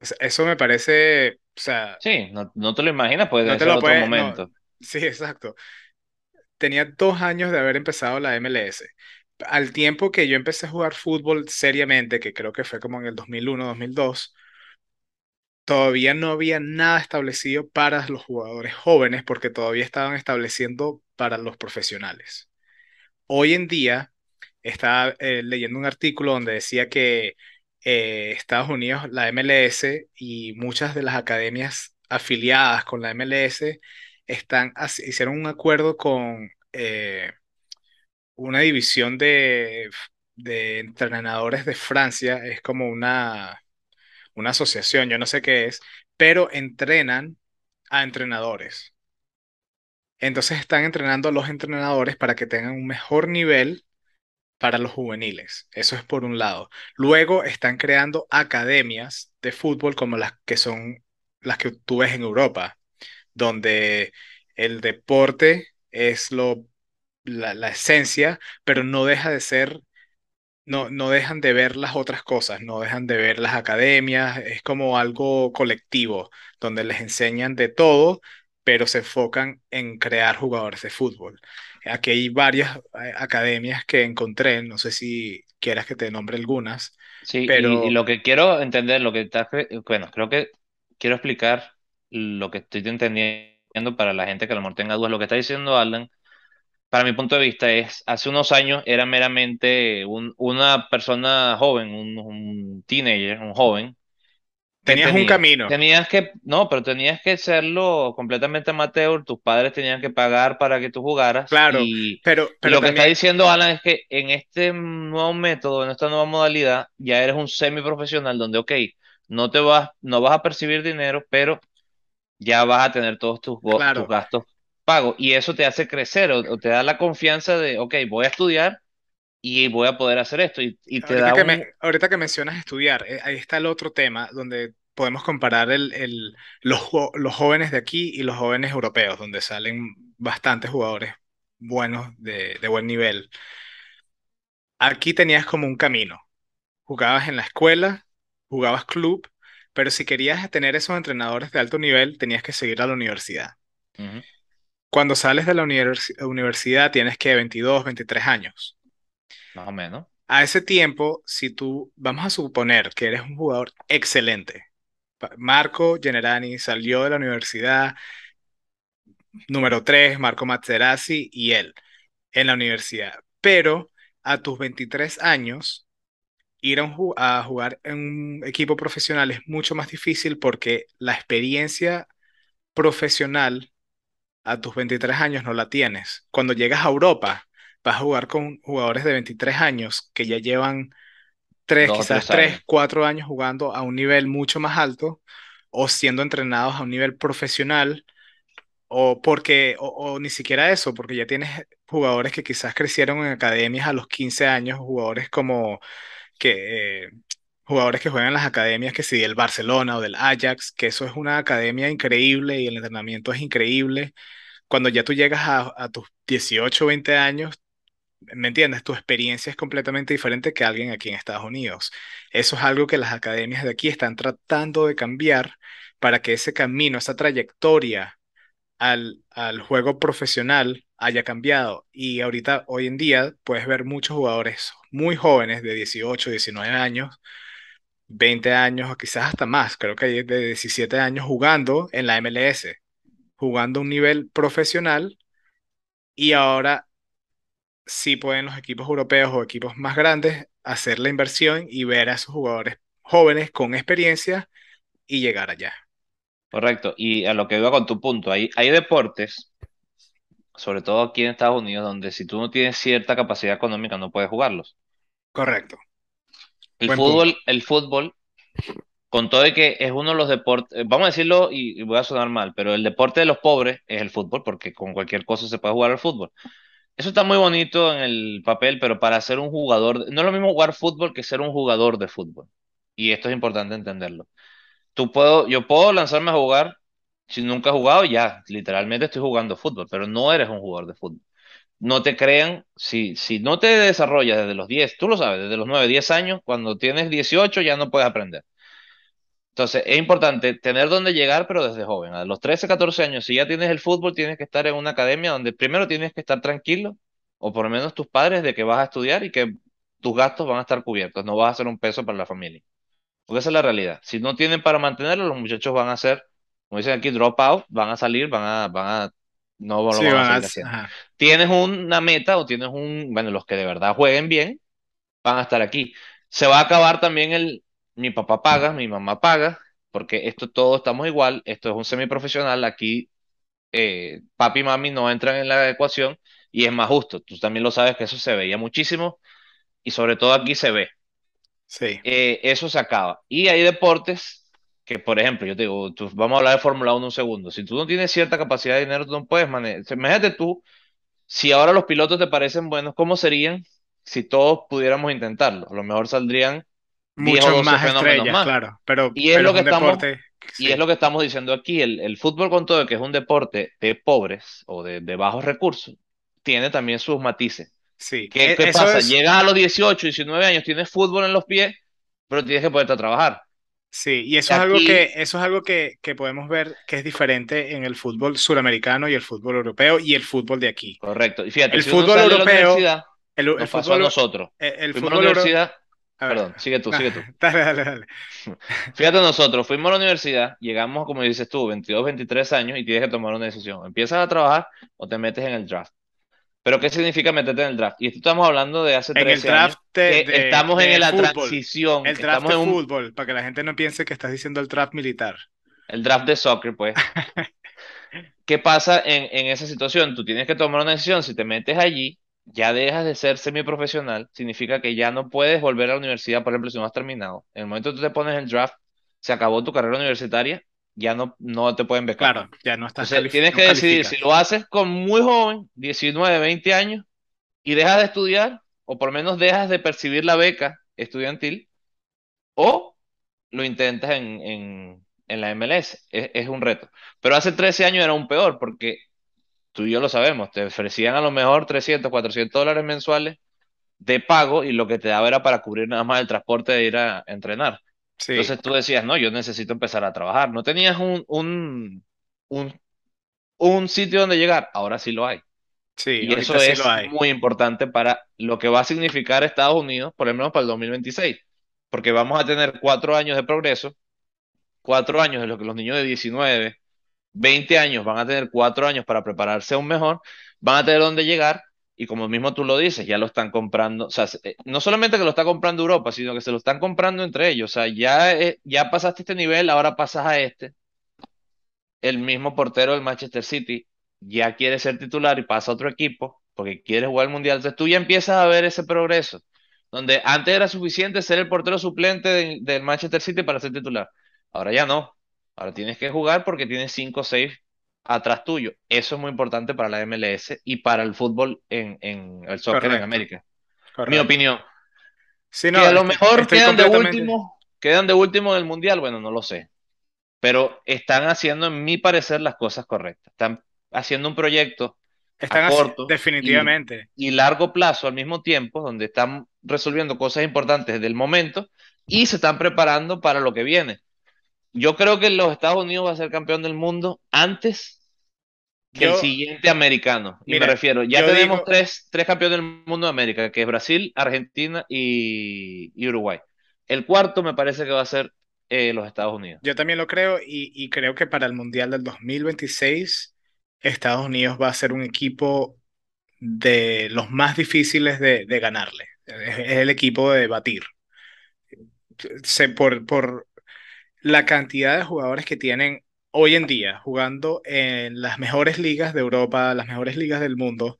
O sea, eso me parece, o sea, Sí, no, no te lo imaginas, pues no te lo otro puedes, no, momento. sí, exacto. Tenía dos años de haber empezado la MLS. Al tiempo que yo empecé a jugar fútbol seriamente, que creo que fue como en el 2001, 2002, todavía no había nada establecido para los jugadores jóvenes porque todavía estaban estableciendo para los profesionales. Hoy en día estaba eh, leyendo un artículo donde decía que eh, Estados Unidos, la MLS y muchas de las academias afiliadas con la MLS están, hicieron un acuerdo con eh, una división de, de entrenadores de Francia, es como una, una asociación, yo no sé qué es, pero entrenan a entrenadores. Entonces están entrenando a los entrenadores para que tengan un mejor nivel para los juveniles. Eso es por un lado. Luego están creando academias de fútbol como las que son las que tú ves en Europa, donde el deporte es lo, la, la esencia, pero no deja de ser no, no dejan de ver las otras cosas, no dejan de ver las academias, es como algo colectivo, donde les enseñan de todo, pero se enfocan en crear jugadores de fútbol. Aquí hay varias eh, academias que encontré, no sé si quieras que te nombre algunas, Sí, y, y pero lo que quiero entender, lo que estás, cre- bueno, creo que quiero explicar lo que estoy entendiendo para la gente que a lo mejor tenga dudas. Lo que está diciendo Alan, para mi punto de vista, es, hace unos años era meramente un- una persona joven, un, un teenager, un joven, ¿Qué tenías un tenías? camino, Tenías que, no, pero tenías que serlo completamente amateur, tus padres tenían que pagar para que tú jugaras claro, y, pero, pero lo que está también, diciendo Alan es que en este nuevo método, en esta nueva modalidad, ya eres un semiprofesional donde, ok, no te vas, no vas a percibir dinero, pero ya vas a tener todos tus, tus gastos pagos y eso te hace crecer o, o te da la confianza de, ok, voy a estudiar y voy a poder hacer esto y, y te Ahorita da que me, un, ahorita que mencionas estudiar, eh, ahí está el otro tema donde podemos comparar el, el- los, los jóvenes de aquí y los jóvenes europeos, donde salen bastantes jugadores buenos de, de buen nivel. Aquí tenías como un camino. Jugabas en la escuela, jugabas club, pero si querías tener esos entrenadores de alto nivel, tenías que seguir a la universidad. Cuando sales de la univers- universidad tienes que 22, 23 años. más o menos. A ese tiempo, si tú, vamos a suponer que eres un jugador excelente, Marco Generani salió de la universidad número 3, Marco Materazzi y él en la universidad, pero a tus 23 años, ir a, un a jugar en un equipo profesional es mucho más difícil porque la experiencia profesional a tus 23 años no la tienes. Cuando llegas a Europa, vas a jugar con jugadores de 23 años que ya llevan tres, Dos o quizás tres tres, años. cuatro años jugando a un nivel mucho más alto o siendo entrenados a un nivel profesional o porque, o, o ni siquiera eso, porque ya tienes jugadores que quizás crecieron en academias a los 15 años, jugadores como que, eh, jugadores que juegan en las academias que sí, del Barcelona o del Ajax, que eso es una academia increíble y el entrenamiento es increíble. Cuando ya tú llegas a, a tus 18 o 20 años, ¿Me entiendes? Tu experiencia es completamente diferente que alguien aquí en Estados Unidos. Eso es algo que las academias de aquí están tratando de cambiar para que ese camino, esa trayectoria al, al juego profesional haya cambiado. Y ahorita, hoy en día, puedes ver muchos jugadores muy jóvenes de 18, 19 años 20 años o quizás hasta más, creo que hay de 17 años jugando en la MLS, jugando a un nivel profesional y ahora sí pueden los equipos europeos o equipos más grandes hacer la inversión y ver a esos jugadores jóvenes con experiencia y llegar allá. Correcto. Y a lo que iba con tu punto, hay, hay deportes, sobre todo aquí en Estados Unidos, donde si tú no tienes cierta capacidad económica no puedes jugarlos. Correcto. El Buen fútbol, punto. el fútbol, con todo de que es uno de los deportes, vamos a decirlo y, y voy a sonar mal, pero el deporte de los pobres es el fútbol, porque con cualquier cosa se puede jugar al fútbol. Eso está muy bonito en el papel, pero para ser un jugador, no es lo mismo jugar fútbol que ser un jugador de fútbol. Y esto es importante entenderlo. Tú puedo, yo puedo lanzarme a jugar, si nunca he jugado, ya, literalmente estoy jugando fútbol, pero no eres un jugador de fútbol. No te crean, si, si no te desarrollas desde los 10, tú lo sabes, desde los 9, 10 años, cuando tienes 18 ya no puedes aprender. Entonces, es importante tener dónde llegar, pero desde joven. A los 13, 14 años, si ya tienes el fútbol, tienes que estar en una academia donde primero tienes que estar tranquilo, o por lo menos tus padres, de que vas a estudiar y que tus gastos van a estar cubiertos, no vas a ser un peso para la familia. Porque esa es la realidad. Si no tienen para mantenerlo, los muchachos van a hacer, como dicen aquí, drop out, van a salir, van a, van a, no lo Sí, van a van a- seguir haciendo. Tienes una meta o tienes un, bueno, los que de verdad jueguen bien, van a estar aquí. Se va a acabar también el, mi papá paga, mi mamá paga, porque esto todo estamos igual, esto es un semiprofesional, aquí eh, papi y mami no entran en la ecuación y es más justo. Tú también lo sabes que eso se veía muchísimo y sobre todo aquí se ve. Sí, Eh, eso se acaba. Y hay deportes que, por ejemplo, yo te digo, tú- vamos a hablar de Fórmula 1 un segundo. Si tú no tienes cierta capacidad de dinero, tú no puedes manejar. Imagínate tú, si ahora los pilotos te parecen buenos, ¿cómo serían si todos pudiéramos intentarlo? A lo mejor saldrían 10 o muchos 12 más estrellas, más. claro, pero, Y es pero lo que estamos, deporte, y es lo que estamos diciendo aquí. El, el fútbol con todo, que es un deporte de pobres o de, de bajos recursos, tiene también sus matices. sí. ¿Qué, E- qué pasa? es, Llegas a los 18, 19 años, tienes fútbol en los pies, pero tienes que poderte a trabajar. Sí, y Y eso es algo que, eso es algo que, que podemos ver que es diferente en el fútbol suramericano y el fútbol europeo y el fútbol de aquí. correcto. Y fíjate, El si fútbol europeo, el, el nos pasó a nosotros. el, el Fuimos a la universidad, a perdón, sigue tú, sigue tú. [laughs] dale, dale, dale. [laughs] Fíjate nosotros, fuimos a la universidad, llegamos, como dices tú, 22, 23 años y tienes que tomar una decisión. ¿Empiezas a trabajar o te metes en el draft? ¿Pero qué significa meterte en el draft? Y esto estamos hablando de hace En el 13 años, draft de, de, estamos en de la fútbol, transición, el draft estamos de en un, fútbol, para que la gente no piense que estás diciendo el draft militar. el draft de soccer, pues. [laughs] ¿Qué pasa en, en esa situación? Tú tienes que tomar una decisión. Si te metes allí, ya dejas de ser semiprofesional. Significa que ya no puedes volver a la universidad, por ejemplo, si no has terminado. En el momento que tú te pones el draft, se acabó tu carrera universitaria, ya no, no te pueden becar. Claro, ya no estás Entonces, tienes no que decidir si lo haces con muy joven, 19, 20 años, y dejas de estudiar, o por lo menos dejas de percibir la beca estudiantil, o lo intentas en, en, en la MLS. Es, es un reto. Pero hace 13 años era un peor, porque tú y yo lo sabemos, te ofrecían a lo mejor 300, 400 dólares mensuales de pago y lo que te daba era para cubrir nada más el transporte de ir a entrenar. Sí, Entonces tú decías, no, yo necesito empezar a trabajar. No tenías un, un, un, un sitio donde llegar, ahora sí lo hay. sí, Y eso sí lo es muy importante para lo que va a significar Estados Unidos, por lo menos para el 2026, porque vamos a tener cuatro años de progreso, cuatro años en los que los niños de 19, 20 años van a tener cuatro años para prepararse aún mejor, van a tener dónde llegar y como mismo tú lo dices, ya lo están comprando, o sea, se- eh, no solamente que lo está comprando Europa, sino que se lo están comprando entre ellos, o sea, ya, eh, ya pasaste este nivel, ahora pasas a este, el mismo portero del Manchester City ya quiere ser titular y pasa a otro equipo porque quiere jugar el Mundial, entonces tú ya empiezas a ver ese progreso, donde antes era suficiente ser el portero suplente de- del Manchester City para ser titular, ahora ya no. Ahora tienes que jugar porque tienes 5 o 6 atrás tuyo. Eso es muy importante para la MLS y para el fútbol en, en el soccer en Correcto, América. Mi correcto. opinión. Sí, Que no, a lo mejor estoy quedan de completamente. último, quedan de último en el Mundial, bueno, no lo sé. Pero están haciendo, en mi parecer, las cosas correctas. Están haciendo un proyecto a Están así, corto y, definitivamente. y largo plazo al mismo tiempo, donde están resolviendo cosas importantes del momento y se están preparando para lo que viene. Yo creo que los Estados Unidos va a ser campeón del mundo antes que el siguiente americano. Y me refiero, ya tenemos digo, tres, tres campeones del mundo de América, que es Brasil, Argentina y, y Uruguay. El cuarto me parece que va a ser eh, los Estados Unidos. Yo también lo creo y, y creo que para el Mundial del 2026 Estados Unidos va a ser un equipo de los más difíciles de, de ganarle. Es, es el equipo de batir. Se, por, por la cantidad de jugadores que tienen hoy en día jugando en las mejores ligas de Europa, las mejores ligas del mundo,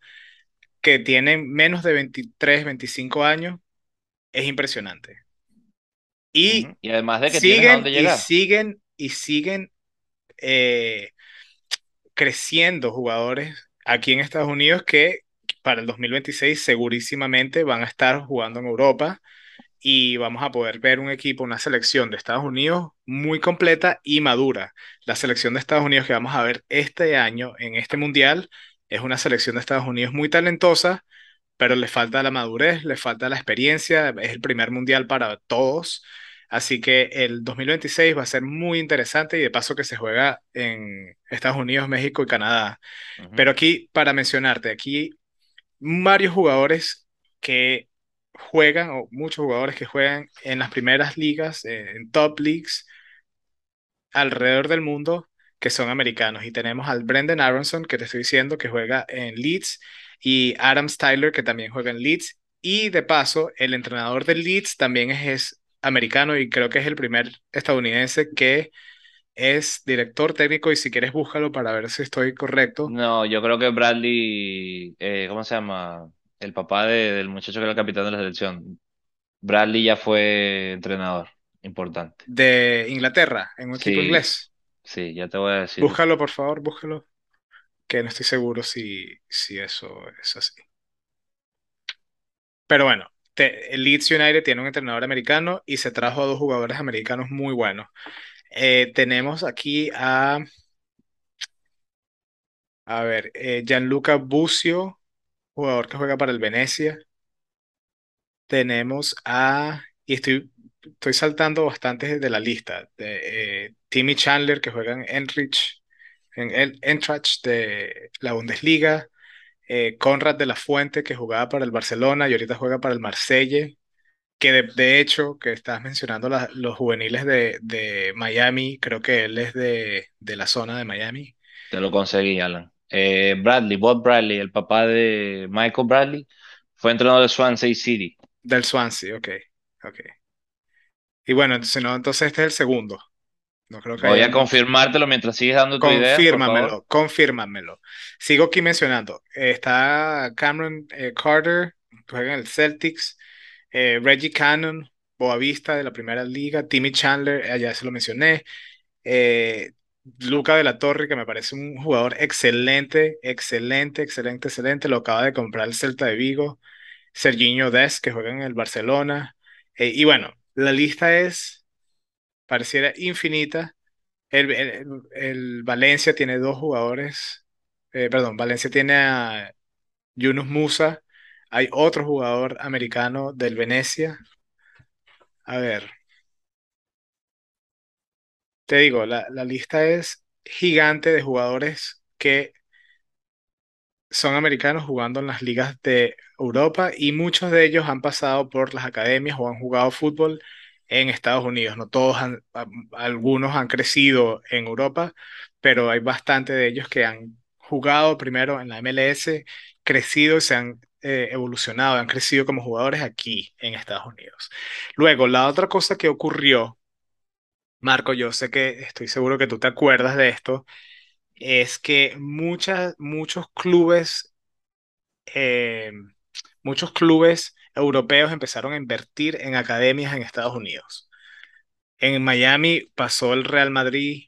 que tienen menos de 23, 25 años, es impresionante. Y. Y además de que siguen y siguen y siguen eh, creciendo jugadores aquí en Estados Unidos que para el 2026 segurísimamente van a estar jugando en Europa y vamos a poder ver un equipo, una selección de Estados Unidos muy completa y madura. La selección de Estados Unidos que vamos a ver este año en este mundial es una selección de Estados Unidos muy talentosa, pero le falta la madurez, le falta la experiencia, es el primer mundial para todos. Así que el 2026 va a ser muy interesante y de paso que se juega en Estados Unidos, México y Canadá. Pero aquí, para mencionarte, aquí varios jugadores que juegan, o muchos jugadores que juegan en las primeras ligas, eh, en top leagues alrededor del mundo, que son americanos. Y tenemos al Brendan Aronson, que te estoy diciendo, que juega en Leeds, y Adam Styler, que también juega en Leeds. Y de paso, el entrenador del Leeds también es, es americano y creo que es el primer estadounidense que es director técnico. Y si quieres, búscalo para ver si estoy correcto. No, yo creo que Bradley, eh, ¿cómo se llama? El papá de- del muchacho que era el capitán de la selección. Bradley ya fue entrenador, importante. De Inglaterra, en un equipo inglés. sí, ya te voy a decir. Búscalo, por favor, búscalo, que no estoy seguro si, si eso es así. Pero bueno, te- el Leeds United tiene un entrenador americano y se trajo a dos jugadores americanos muy buenos. Eh, tenemos aquí a, a ver, eh, Gianluca Busio, jugador que juega para el Venecia. Tenemos a, y estoy, estoy saltando bastante de la lista, de eh, Timmy Chandler, que juega en Enrich, en el Eintracht de la Bundesliga. eh, Conrad de la Fuente, que jugaba para el Barcelona y ahorita juega para el Marselle, que de, de hecho, que estás mencionando la- los juveniles de, de Miami, creo que él es de, de la zona de Miami, Te lo conseguí, Alan. Eh, Bradley, Bob Bradley, el papá de Michael Bradley, fue entrenador de Swansea City. del Swansea, ok, ok. Y bueno, entonces, no, entonces este es el segundo, no creo que Voy haya a confirmártelo mientras sigues dando por favor. Confírmamelo, confírmamelo. Sigo aquí mencionando. Eh, está Cameron eh, Carter, juega en el Celtics. eh, Reggie Cannon, Boavista de la Primera Liga. Timmy Chandler, eh, ya se lo mencioné. Luca de la Torre, que me parece un jugador excelente, excelente, excelente, excelente. Lo acaba de comprar el Celta de Vigo. Serginho Dest, que juega en el Barcelona. Eh, y bueno, la lista es, pareciera infinita. El, el- el Valencia tiene dos jugadores. eh, perdón, Valencia tiene a Yunus Musa. Hay otro jugador americano del Venecia. A ver, te digo, la, la lista es gigante de jugadores que son americanos jugando en las ligas de Europa y muchos de ellos han pasado por las academias o han jugado fútbol en Estados Unidos. No todos han, algunos han crecido en Europa, pero hay bastante de ellos que han jugado primero en la MLS, crecido y se han eh, evolucionado, han crecido como jugadores aquí en Estados Unidos. Luego, la otra cosa que ocurrió, Marco, yo sé que estoy seguro que tú te acuerdas de esto, es que muchas, muchos clubes eh, muchos clubes europeos empezaron a invertir en academias en Estados Unidos. En Miami pasó el Real Madrid,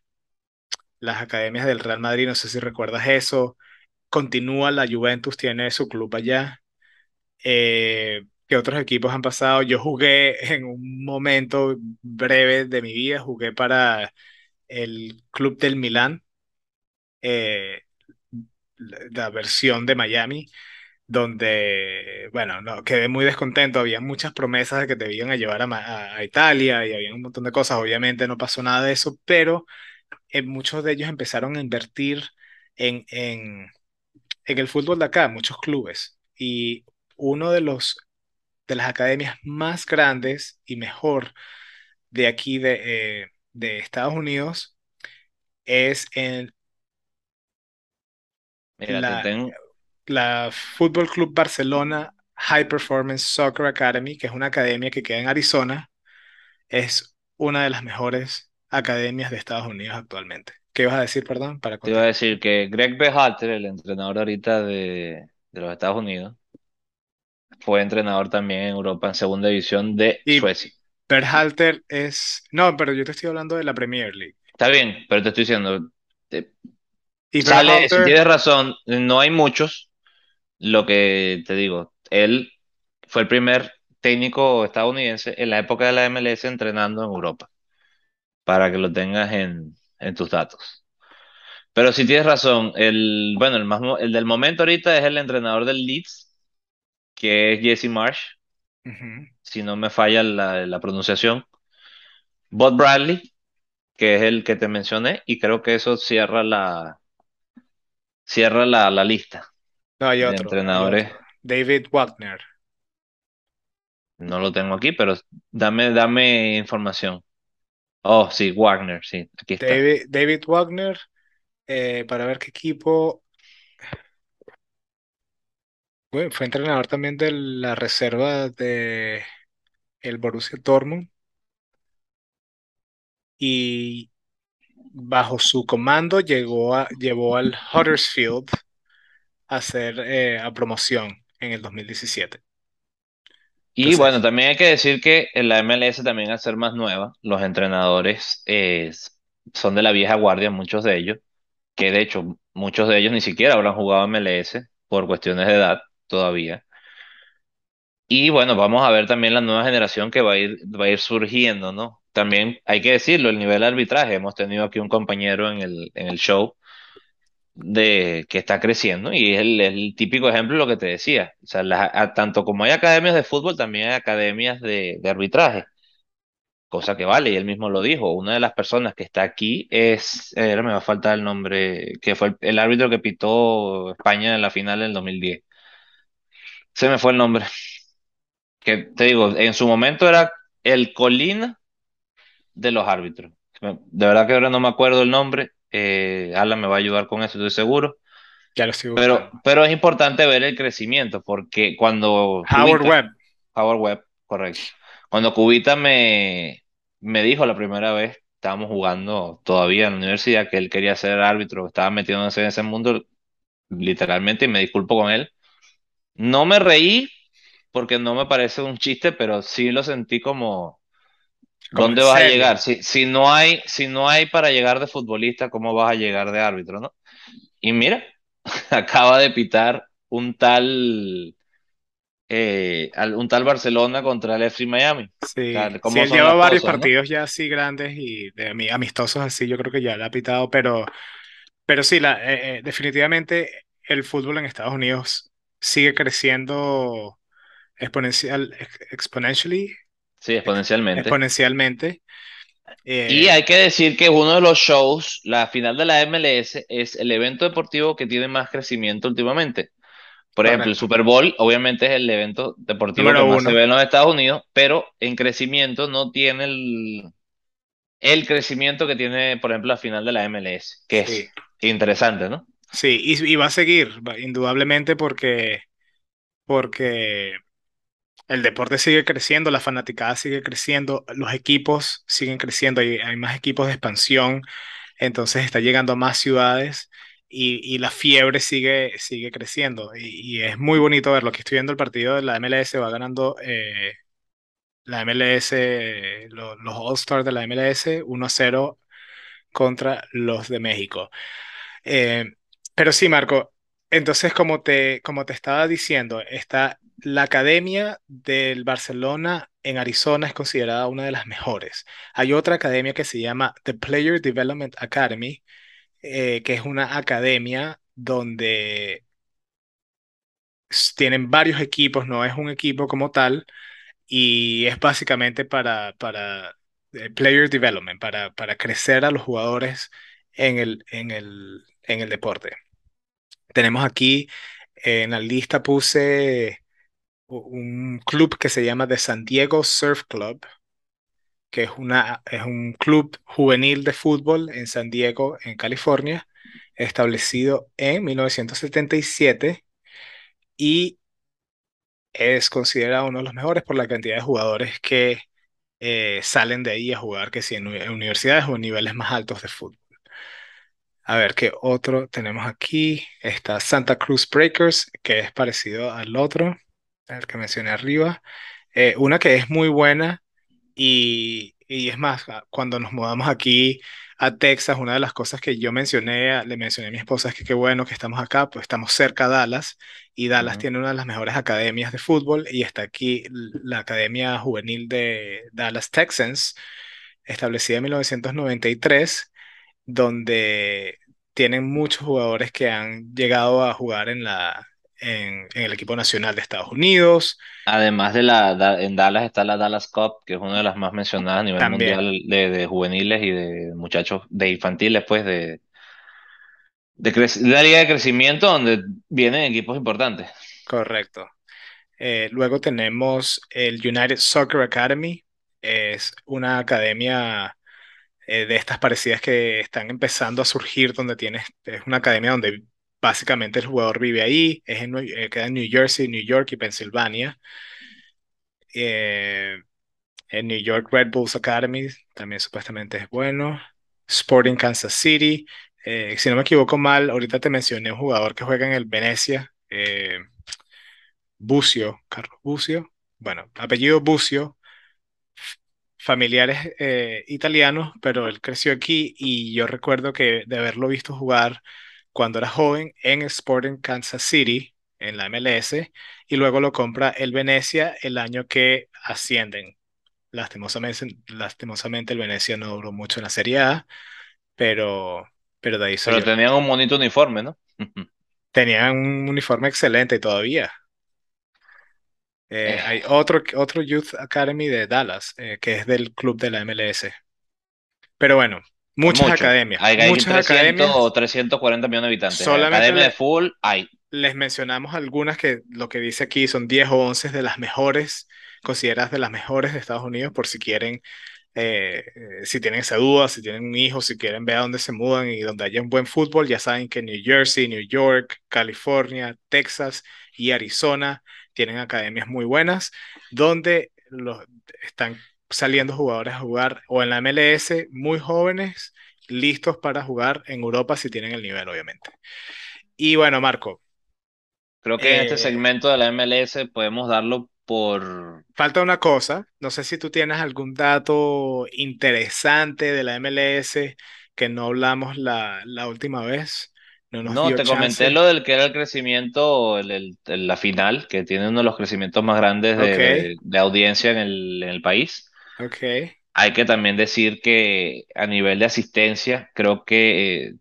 las academias del Real Madrid, no sé si recuerdas eso. Continúa la Juventus, tiene su club allá. Eh, ¿qué otros equipos han pasado? Yo jugué en un momento breve de mi vida, jugué para el club del Milán, eh, la versión de Miami. donde, bueno, no, quedé muy descontento. Había muchas promesas de que te iban a llevar a Italia y había un montón de cosas. Obviamente no pasó nada de eso, pero eh, muchos de ellos empezaron a invertir en, en, en el fútbol de acá, muchos clubes. Y uno de los de las academias más grandes y mejor de aquí de, eh, de Estados Unidos es en Mira, la, tengo, la Fútbol Club Barcelona High Performance Soccer Academy, que es una academia que queda en Arizona. Es una de las mejores academias de Estados Unidos actualmente. ¿Qué ibas a decir, perdón, para te iba a decir que Greg Berhalter, el entrenador ahorita de, de los Estados Unidos, fue entrenador también en Europa en segunda división de Y Suecia. Berhalter es... No, pero yo te estoy hablando de la Premier League. Está bien, pero te estoy diciendo, te- Y sale, si tienes razón, no hay muchos. Lo que te digo, él fue el primer técnico estadounidense en la época de la MLS entrenando en Europa, para que lo tengas en, en tus datos. Pero si tienes razón, el, bueno, el más, el del momento ahorita es el entrenador del Leeds, que es Jesse Marsh, si no me falla la, la pronunciación. Bob Bradley, que es el que te mencioné, y creo que eso cierra la, cierra la, la lista No, hay de otro, hay entrenadores. otro. David Wagner. No lo tengo aquí, pero dame, dame información. Oh, sí, Wagner, sí, aquí está. David, David Wagner, eh, para ver qué equipo... Fue entrenador también de la reserva de el Borussia Dortmund y bajo su comando llegó a, llevó al Huddersfield a hacer eh, a promoción en el 2017. Y bueno, también hay que decir que en la MLS también al ser más nueva, los entrenadores eh, son de la vieja guardia, muchos de ellos, que de hecho muchos de ellos ni siquiera habrán jugado MLS por cuestiones de edad todavía. Y bueno, vamos a ver también la nueva generación que va a ir, va a ir surgiendo, ¿no? También hay que decirlo, el nivel de arbitraje. Hemos tenido aquí un compañero en el, en el show de que está creciendo y es el, el típico ejemplo de lo que te decía. O sea, tanto como hay academias de fútbol, también hay academias de, arbitraje, cosa que vale, y él mismo lo dijo. Una de las personas que está aquí es, eh, me va a faltar el nombre, que fue el, el árbitro que pitó España en la final del 2010. Se me fue el nombre. Que te digo, en su momento era el Colina de los árbitros. De verdad que ahora no me acuerdo el nombre. Eh, Alan me va a ayudar con eso, estoy seguro. ya lo estoy Pero, buscando. pero es importante ver el crecimiento, porque cuando Howard Cubita, Webb, Power Web, correcto. Cuando Cubita me, me dijo la primera vez, estábamos jugando todavía en la universidad, que él quería ser árbitro, estaba metiéndose en ese mundo, literalmente, y me disculpo con él. No me reí porque no me parece un chiste, pero sí lo sentí como, ¿dónde vas a llegar? Si, si no hay, si no hay para llegar de futbolista, ¿cómo vas a llegar de árbitro, no? Y mira, [laughs] acaba de pitar un tal, eh, un tal Barcelona contra el FC Miami. Sí, sí, ¿cómo él lleva varios cosas, no? partidos ya así grandes y de ami- amistosos así, yo creo que ya le ha pitado, pero, pero sí, la, eh, eh, definitivamente el fútbol en Estados Unidos sigue creciendo exponencial, ex- exponentially, Sí, ex- exponencialmente. exponencialmente. Y Eh, hay que decir que uno de los shows, la final de la MLS, es el evento deportivo que tiene más crecimiento últimamente. Por ejemplo, el. Super Bowl obviamente es el evento deportivo que más se uno. ve en los Estados Unidos, pero en crecimiento no tiene el, el crecimiento que tiene, por ejemplo, la final de la MLS, que Sí, es interesante, ¿no? Sí, y, y va a seguir, indudablemente, porque, porque el deporte sigue creciendo, la fanaticada sigue creciendo, los equipos siguen creciendo, hay, hay más equipos de expansión, entonces está llegando a más ciudades y, y la fiebre sigue, sigue creciendo. Y, y es muy bonito verlo. Aquí estoy viendo el partido de la MLS, va ganando eh, la MLS, lo- los All-Stars de la MLS 1-0 contra los de México. Eh, pero sí, Marco, entonces como te, como te estaba diciendo, está la academia del Barcelona en Arizona es considerada una de las mejores. Hay otra academia que se llama The Player Development Academy, eh, que es una academia donde tienen varios equipos, no es un equipo como tal, y es básicamente para, para eh, player development, para, para crecer a los jugadores en el, en el, en el deporte. Tenemos aquí eh, en la lista puse un club que se llama The San Diego Surf Club, que es, una, es un club juvenil de fútbol en San Diego, en California, establecido en 1977 y es considerado uno de los mejores por la cantidad de jugadores que eh, salen de ahí a jugar, que si en, universidades o en niveles más altos de fútbol. A ver, ¿qué otro tenemos aquí? Está Santa Cruz Breakers, que es parecido al otro, el que mencioné arriba. Eh, una que es muy buena y, y es más, ah, cuando nos mudamos aquí a Texas, una de las cosas que yo mencioné, le mencioné a mi esposa es que qué bueno que estamos acá, pues estamos cerca de Dallas y Dallas Ujú. tiene una de las mejores academias de fútbol y está aquí la Academia Juvenil de Dallas Texans, establecida en 1993 donde tienen muchos jugadores que han llegado a jugar en la, en, en el equipo nacional de Estados Unidos, Además de la, da- en Dallas está la Dallas Cup, que es una de las más mencionadas a nivel también, mundial de, de juveniles y de muchachos, de infantiles, pues, de, de la liga de crecimiento donde vienen equipos importantes. correcto. Eh, luego tenemos el United Soccer Academy, es una academia eh, de estas parecidas que están empezando a surgir, donde tienes, es una academia donde básicamente el jugador vive ahí, es en, eh, queda en New Jersey, New York y Pensilvania. Eh, En New York Red Bulls Academy también supuestamente es bueno. Sporting Kansas City. Eh, si no me equivoco mal, ahorita te mencioné un jugador que juega en el Venecia, Bucio, Carlos Bucio. Bueno, apellido Bucio, familiares eh, italianos, pero él creció aquí y yo recuerdo que de haberlo visto jugar cuando era joven en Sporting Kansas City, en la MLS, y luego lo compra el Venecia el año que ascienden. Lastimosamente, lastimosamente el Venecia no duró mucho en la Serie A, pero, pero de ahí Pero tenían un bonito uniforme, ¿no? [laughs] Tenían un uniforme excelente todavía. Eh, Eh, hay otro, otro Youth Academy de Dallas, eh, que es del club de la MLS. Pero bueno, muchas mucho. academias, Hay, hay muchas 300 o academias. 340 millones de habitantes. Solamente Academia de fútbol hay. les mencionamos algunas que lo que dice aquí son 10 o 11 de las mejores, consideradas de las mejores de Estados Unidos, por si quieren eh, si tienen esa duda, si tienen un hijo, si quieren ver a dónde se mudan y donde haya un buen fútbol, ya saben que New Jersey, New York, California, Texas y Arizona tienen academias muy buenas donde los, están saliendo jugadores a jugar o en la MLS muy jóvenes, listos para jugar en Europa si tienen el nivel, obviamente. Y bueno, Marco, Creo que en este eh, segmento de la MLS podemos darlo por... Falta una cosa, no sé si tú tienes algún dato interesante de la MLS que no hablamos la, la última vez, no te comenté lo del que era el crecimiento, el, el- el- la final, que tiene uno de los crecimientos más grandes de, Ok, de- de audiencia en el, en el país. ok. Hay que también decir que a nivel de asistencia, creo que eh,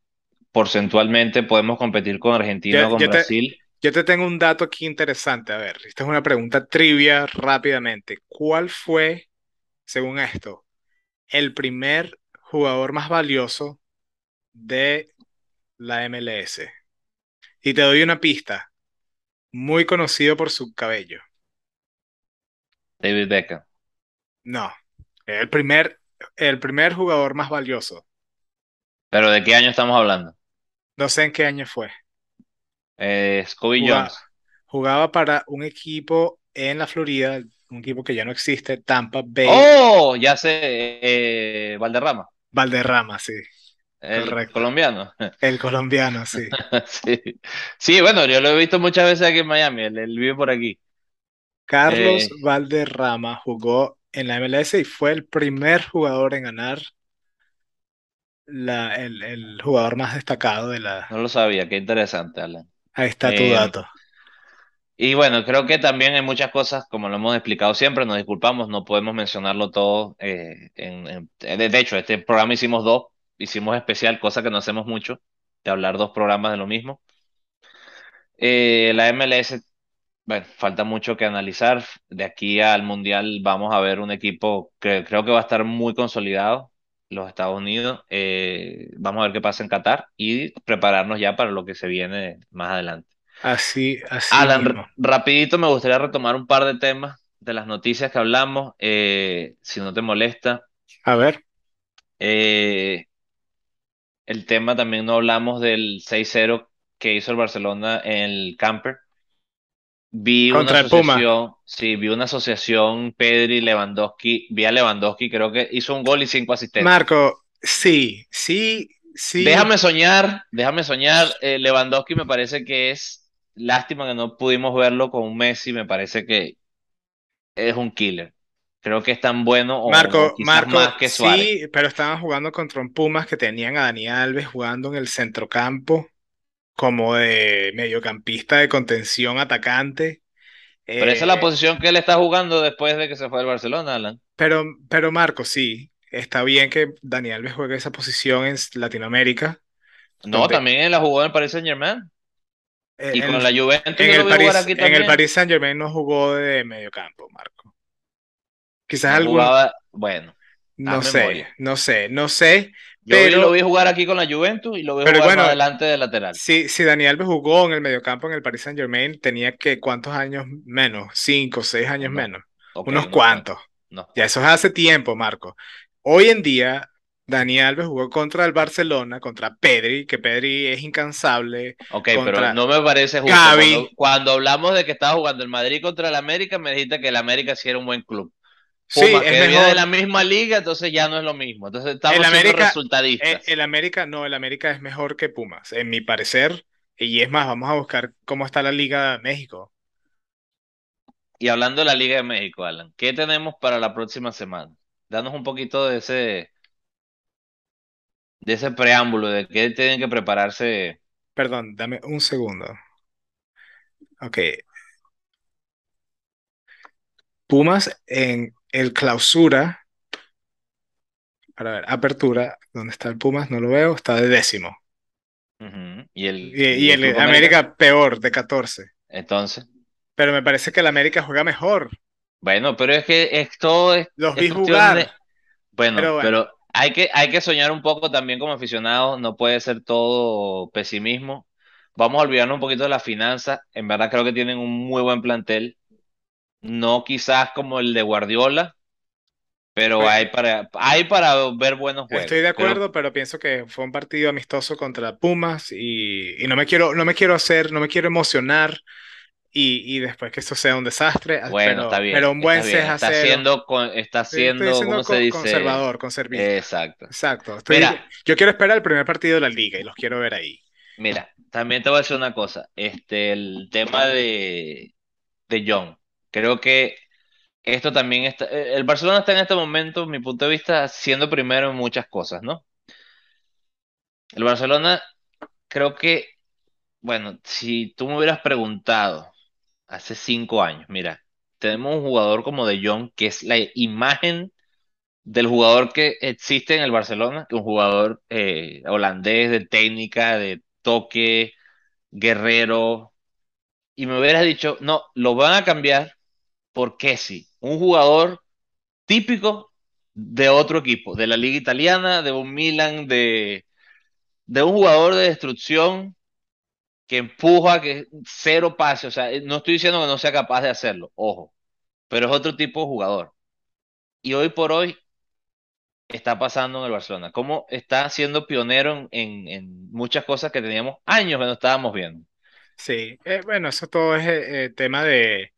porcentualmente podemos competir con Yo, Argentina o con yo te, Brasil. yo te tengo un dato aquí interesante. A ver, esta es una pregunta trivia rápidamente. ¿Cuál fue, según esto, el primer jugador más valioso de la MLS? Y te doy una pista, muy conocido por su cabello. David Beckham. No, el primer, el primer jugador más valioso. Pero ¿de qué año estamos hablando? No sé en qué año fue. Eh, Scobie Jugaba, Jones. jugaba para un equipo en la Florida, un equipo que ya no existe, Tampa Bay Oh, ya sé, eh, Valderrama, Valderrama, sí, el correcto. colombiano. El colombiano, sí. [laughs] Sí. Sí, bueno, yo lo he visto muchas veces aquí en Miami, él, él vive por aquí. Carlos Eh, Valderrama jugó en la MLS y fue el primer jugador en ganar la, el, el jugador más destacado de la... no lo sabía, qué interesante, Alan. Ahí está tu Eh, dato. y bueno, creo que también hay muchas cosas, como lo hemos explicado siempre, nos disculpamos, no podemos mencionarlo todo. eh, en, de hecho, este programa hicimos dos, hicimos especial, cosa que no hacemos mucho, de hablar dos programas de lo mismo. Eh, la MLS Bueno, falta mucho que analizar. De aquí al Mundial vamos a ver un equipo que creo que va a estar muy consolidado, los Estados Unidos. Eh, vamos a ver qué pasa en Qatar y prepararnos ya para lo que se viene más adelante. Así, así Alan, rapidito me gustaría retomar un par de temas de las noticias que hablamos, eh, si no te molesta. A ver, Eh, el tema también no hablamos del 6-0 que hizo el Barcelona en el Camper. Vi una Puma. asociación, sí, vi una asociación Pedri, Lewandowski, vi a Lewandowski, creo que hizo un gol y cinco asistencias. Marco, sí, sí, sí. Déjame soñar, déjame soñar. eh, Lewandowski me parece que es lástima que no pudimos verlo con Messi, me parece que es un killer. Creo que es tan bueno o, Marco, quizás más Marco, que Suárez. sí, pero estaban jugando contra un Pumas que tenían a Dani Alves jugando en el centrocampo como de mediocampista de contención atacante. Pero esa es la Eh, posición que él está jugando después de que se fue al Barcelona, Alan. pero, pero Marco, sí, está bien que Dani Alves juegue esa posición en Latinoamérica, No, donde también él la jugó en el Paris Saint-Germain. eh, Y en, con la Juventus en lo el París, en el. Paris Saint-Germain no jugó de mediocampo, Marco. Quizás No jugaba, bueno, no sé, memoria. no sé, no sé, Yo lo vi jugar aquí con la Juventus y lo vi pero jugar más adelante de lateral. Si, si Dani Alves jugó en el mediocampo en el Paris Saint-Germain, tenía que cuántos años menos, cinco, seis años menos, unos cuantos, unos Ya eso es hace tiempo, Marco. Hoy en día, Dani Alves jugó contra el Barcelona, contra Pedri, que Pedri es incansable, Ok, pero no me parece justo. Cuando, cuando hablamos de que estaba jugando el Madrid contra el América, me dijiste que el América sí era un buen club. Sí, es viene de la mejor. misma liga, entonces ya no es lo mismo. Entonces El estamos siendo América, eh, resultadistas. el América, no, el América es mejor que Pumas, en mi parecer. Y es más, vamos a buscar cómo está la Liga de México. Y hablando de la Liga de México, Alan, ¿qué tenemos para la próxima semana? Danos un poquito de ese, de ese preámbulo, de qué tienen que prepararse. Perdón, dame un segundo. Ok, Pumas en el clausura, para ver, apertura, ¿dónde está el Pumas? No lo veo, está de décimo. Y el, Y, el América, América peor, de 14. entonces. Pero me parece que el América juega mejor. Bueno, pero es que esto es, Los vi de, jugar, bueno, pero bueno, pero hay que, hay que soñar un poco también como aficionados, no puede ser todo pesimismo. Vamos a olvidarnos un poquito de las finanzas. En verdad creo que tienen un muy buen plantel. No quizás como el de Guardiola, pero pues, hay para, hay para ver buenos estoy juegos. de Creo, acuerdo, pero pienso que fue un partido amistoso contra Pumas y, y no me quiero, no me quiero hacer, no me quiero emocionar y, y después que esto sea un desastre, ah, bueno, está pero, pero bien, un está buen bien. 6 a Está 0. siendo, con- está Estoy siendo, ¿cómo se co- dice? conservador, conservista. Exacto. Exacto. Estoy, Mira, yo quiero esperar el primer partido de la liga y los quiero ver ahí. mira, también te voy a decir una cosa. Este, el tema de, de John. Creo que esto también está. eh, El Barcelona está en este momento, mi punto de vista, siendo primero en muchas cosas, ¿no? El Barcelona, creo que, bueno, si tú me hubieras preguntado hace cinco años, mira, tenemos un jugador como De Jong, que es la imagen del jugador que existe en el Barcelona, un jugador eh, holandés de técnica, de toque, guerrero, y me hubieras dicho, no, lo van a cambiar por Kessi, un jugador típico de otro equipo, de la liga italiana, de un Milan, de, de un jugador de destrucción que empuja, que cero pase. O sea, no estoy diciendo que no sea capaz de hacerlo, ojo, pero es otro tipo de jugador. Y hoy por hoy está pasando en el Barcelona. Como está siendo pionero en, en, muchas cosas que teníamos años que no estábamos viendo. Sí, eh, bueno, eso todo es eh, eh, tema de,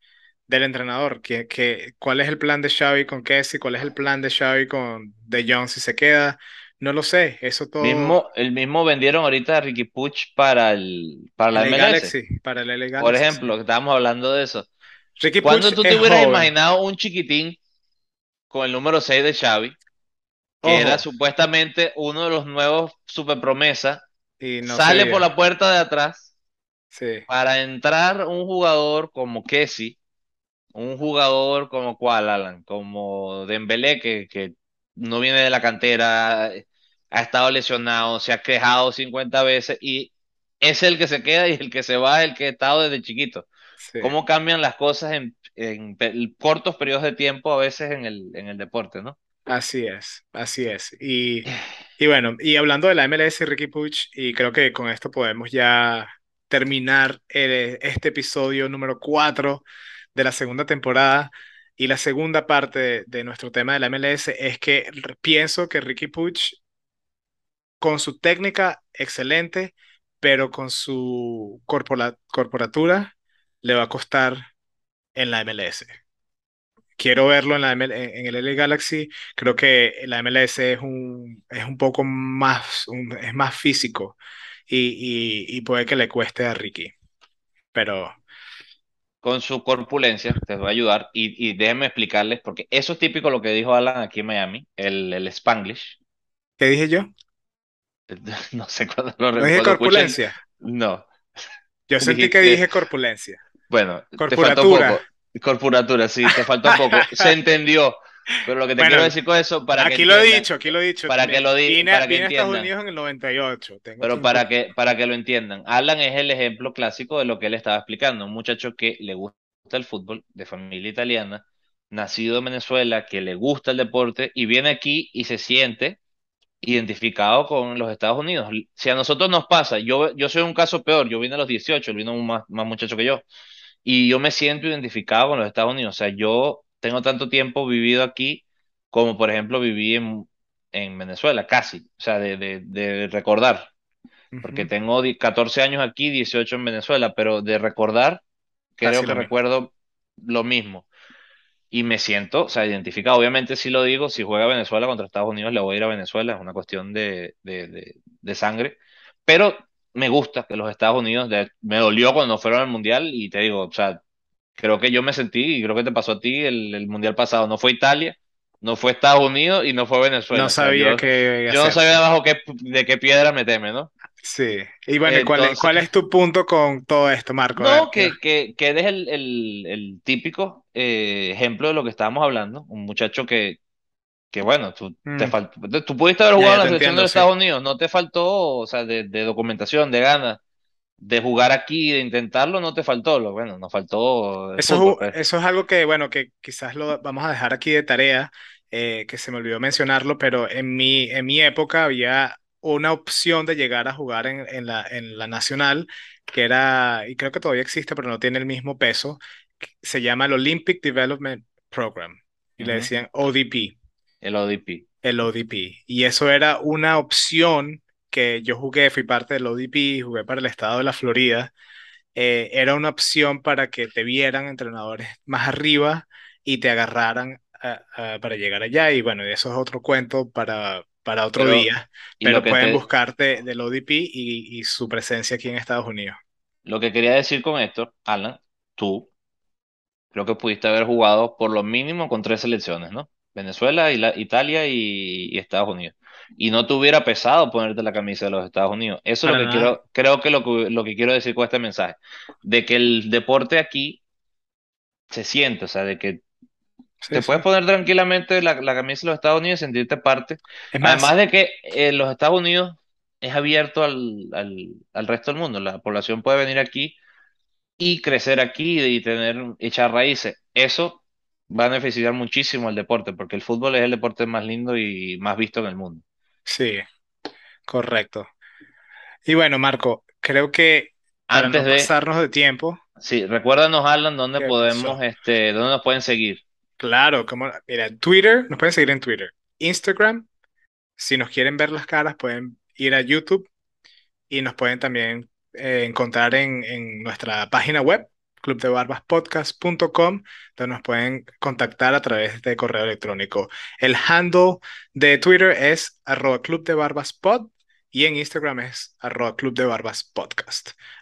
del entrenador. Que, que, ¿cuál es el plan de Xavi con Kessie? ¿Cuál es el plan de Xavi con De Jong si se queda? No lo sé. Eso todo. Mismo, el mismo vendieron ahorita a Ricky Puig para, el, para la MLS. Galaxy, para el LA Por Galaxy, sí. ejemplo, estábamos hablando de eso. Ricky ¿Cuándo Puig tú te hubieras joven. imaginado un chiquitín con el número 6 de Xavi, que era supuestamente uno de los nuevos superpromesas, y no sale por la puerta de atrás Sí, para entrar un jugador como Kessi, un jugador como cuál, Alan, como Dembélé, que, que no viene de la cantera, ha estado lesionado, se ha quejado 50 veces y es el que se queda y el que se va, el que ha estado desde chiquito. sí. cómo cambian las cosas en, en cortos periodos de tiempo a veces en el, en el deporte, ¿no? Así es, así es. Y, y bueno, y hablando de la MLS Ricky Puig, y creo que con esto podemos ya terminar eh, este episodio número 4 de la segunda temporada. Y la segunda parte de, nuestro tema de la MLS es que pienso que Ricky Puch, con su técnica excelente, pero con su corpora, corporatura, le va a costar en la MLS. Quiero verlo en, la ML, en el LA Galaxy. Creo que la MLS es un, es un poco más, es más físico y, y, y puede que le cueste a Ricky. Pero con su corpulencia, te va a ayudar. Y, y déjenme explicarles, porque eso es típico lo que dijo Alan aquí en Miami, el, el Spanglish. ¿Qué dije yo? [laughs] No sé cuándo lo ¿No dije corpulencia? Escuchen. No. Yo [laughs] sentí Dijiste... que dije corpulencia. Bueno, te faltó poco. Corpuratura, sí, te faltó poco. [laughs] Se entendió. Pero lo que te bueno, quiero decir con eso, para aquí que lo he dicho, aquí lo he dicho. Para que lo di, vine, para que entiendan. Estados Unidos en el 98. Tengo Pero para que, para que lo entiendan, Alan es el ejemplo clásico de lo que él estaba explicando. Un muchacho que le gusta el fútbol, de familia italiana, nacido en Venezuela, que le gusta el deporte y viene aquí y se siente identificado con los Estados Unidos. Si a nosotros nos pasa, yo, yo soy un caso peor, yo vine a los 18, él vino más, más muchacho que yo, y yo me siento identificado con los Estados Unidos. O sea, yo tengo tanto tiempo vivido aquí como, por ejemplo, viví en, en Venezuela, casi, o sea, de, de, de recordar, porque uh -huh. tengo 14 años aquí, 18 en Venezuela, pero de recordar, creo casi que recuerdo mismo. lo mismo. Y me siento, o sea, identificado. Obviamente, si lo digo, si juega Venezuela contra Estados Unidos, le voy a ir a Venezuela, es una cuestión de, de, de, de sangre. Pero me gusta que los Estados Unidos, de, me dolió cuando fueron al Mundial y te digo, o sea, creo que yo me sentí y creo que te pasó a ti el, el Mundial pasado. No fue Italia, no fue Estados Unidos y no fue Venezuela. No sabía yo, que. Yo no sabía bajo qué, de qué piedra meterme, ¿no? Sí. Y bueno, Entonces, ¿cuál, es, ¿cuál, es, tu punto con todo esto, Marco? No, que, que, que eres el, el, el típico eh, ejemplo de lo que estábamos hablando. Un muchacho que, que bueno, tú, mm. te faltó, tú pudiste haber jugado en la selección entiendo, de los sí. Estados Unidos, no te faltó, o sea, de, de documentación, de ganas de jugar aquí, de intentarlo, no te faltó, lo bueno, nos faltó. Eso, fútbol, pues. eso es algo que, bueno, que quizás lo vamos a dejar aquí de tarea, eh, que se me olvidó mencionarlo, pero en mi, en mi época había una opción de llegar a jugar en, en, la, en la nacional, que era, y creo que todavía existe, pero no tiene el mismo peso, se llama el Olympic Development Program, y uh -huh. le decían ODP. El ODP. El ODP. Y eso era una opción que yo jugué, fui parte del ODP, jugué para el estado de la Florida. Eh, era una opción para que te vieran entrenadores más arriba y te agarraran uh, uh, para llegar allá. Y bueno, eso es otro cuento para, para otro pero, día. Pero pueden te... buscarte del ODP y, y su presencia aquí en Estados Unidos. Lo que quería decir con esto, Alan, tú creo que pudiste haber jugado por lo mínimo con tres selecciones, ¿no? Venezuela, Italia y, y, Estados Unidos. Y no te hubiera pesado ponerte la camisa de los Estados Unidos. Eso Para es lo que nada. quiero, creo que lo, que lo que quiero decir con este mensaje. De que el deporte aquí se siente, o sea, de que sí, te sí. puedes poner tranquilamente la, la, camisa de los Estados Unidos y sentirte parte. Más, Además de que eh, los Estados Unidos es abierto al, al, al resto del mundo. La población puede venir aquí y crecer aquí y tener, echar raíces. Eso va a beneficiar muchísimo al deporte, porque el fútbol es el deporte más lindo y más visto en el mundo. Sí, correcto. Y bueno, Marco, creo que para antes no de pasarnos de tiempo. Sí, recuérdanos, Alan, dónde podemos, este, dónde nos pueden seguir. Claro, como, mira, Twitter, nos pueden seguir en Twitter. Instagram, si nos quieren ver las caras, pueden ir a YouTube y nos pueden también eh, encontrar en, en nuestra página web, clubdebarbaspodcast.com, donde nos pueden contactar a través de correo electrónico. El handle de Twitter es arroba clubdebarbaspod y en Instagram es arroba.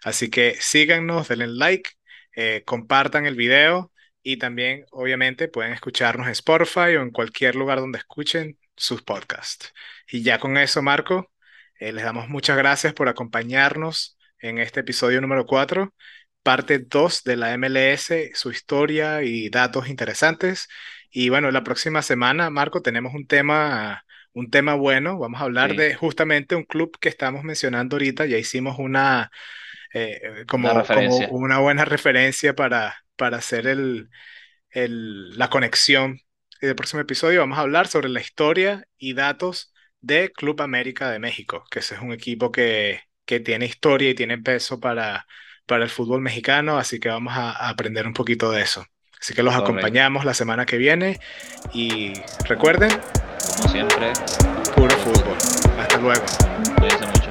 Así que síganos, denle like, eh, compartan el video y también, obviamente, pueden escucharnos en Spotify o en cualquier lugar donde escuchen sus podcasts. Y ya con eso, Marco, eh, les damos muchas gracias por acompañarnos en este episodio número 4 parte 2 de la MLS, su historia y datos interesantes. Y bueno, la próxima semana, Marco, tenemos un tema, un tema bueno. Vamos a hablar sí. de justamente un club que estamos mencionando ahorita. Ya hicimos una, eh, como, una como, una buena referencia para, para hacer el, el, la conexión. Y el próximo episodio vamos a hablar sobre la historia y datos de Club América de México, que ese es un equipo que que tiene historia y tiene peso para, para el fútbol mexicano, así que vamos a aprender un poquito de eso. Así que los acompañamos la semana que viene y recuerden, como siempre, puro fútbol. Hasta luego. Cuídense mucho.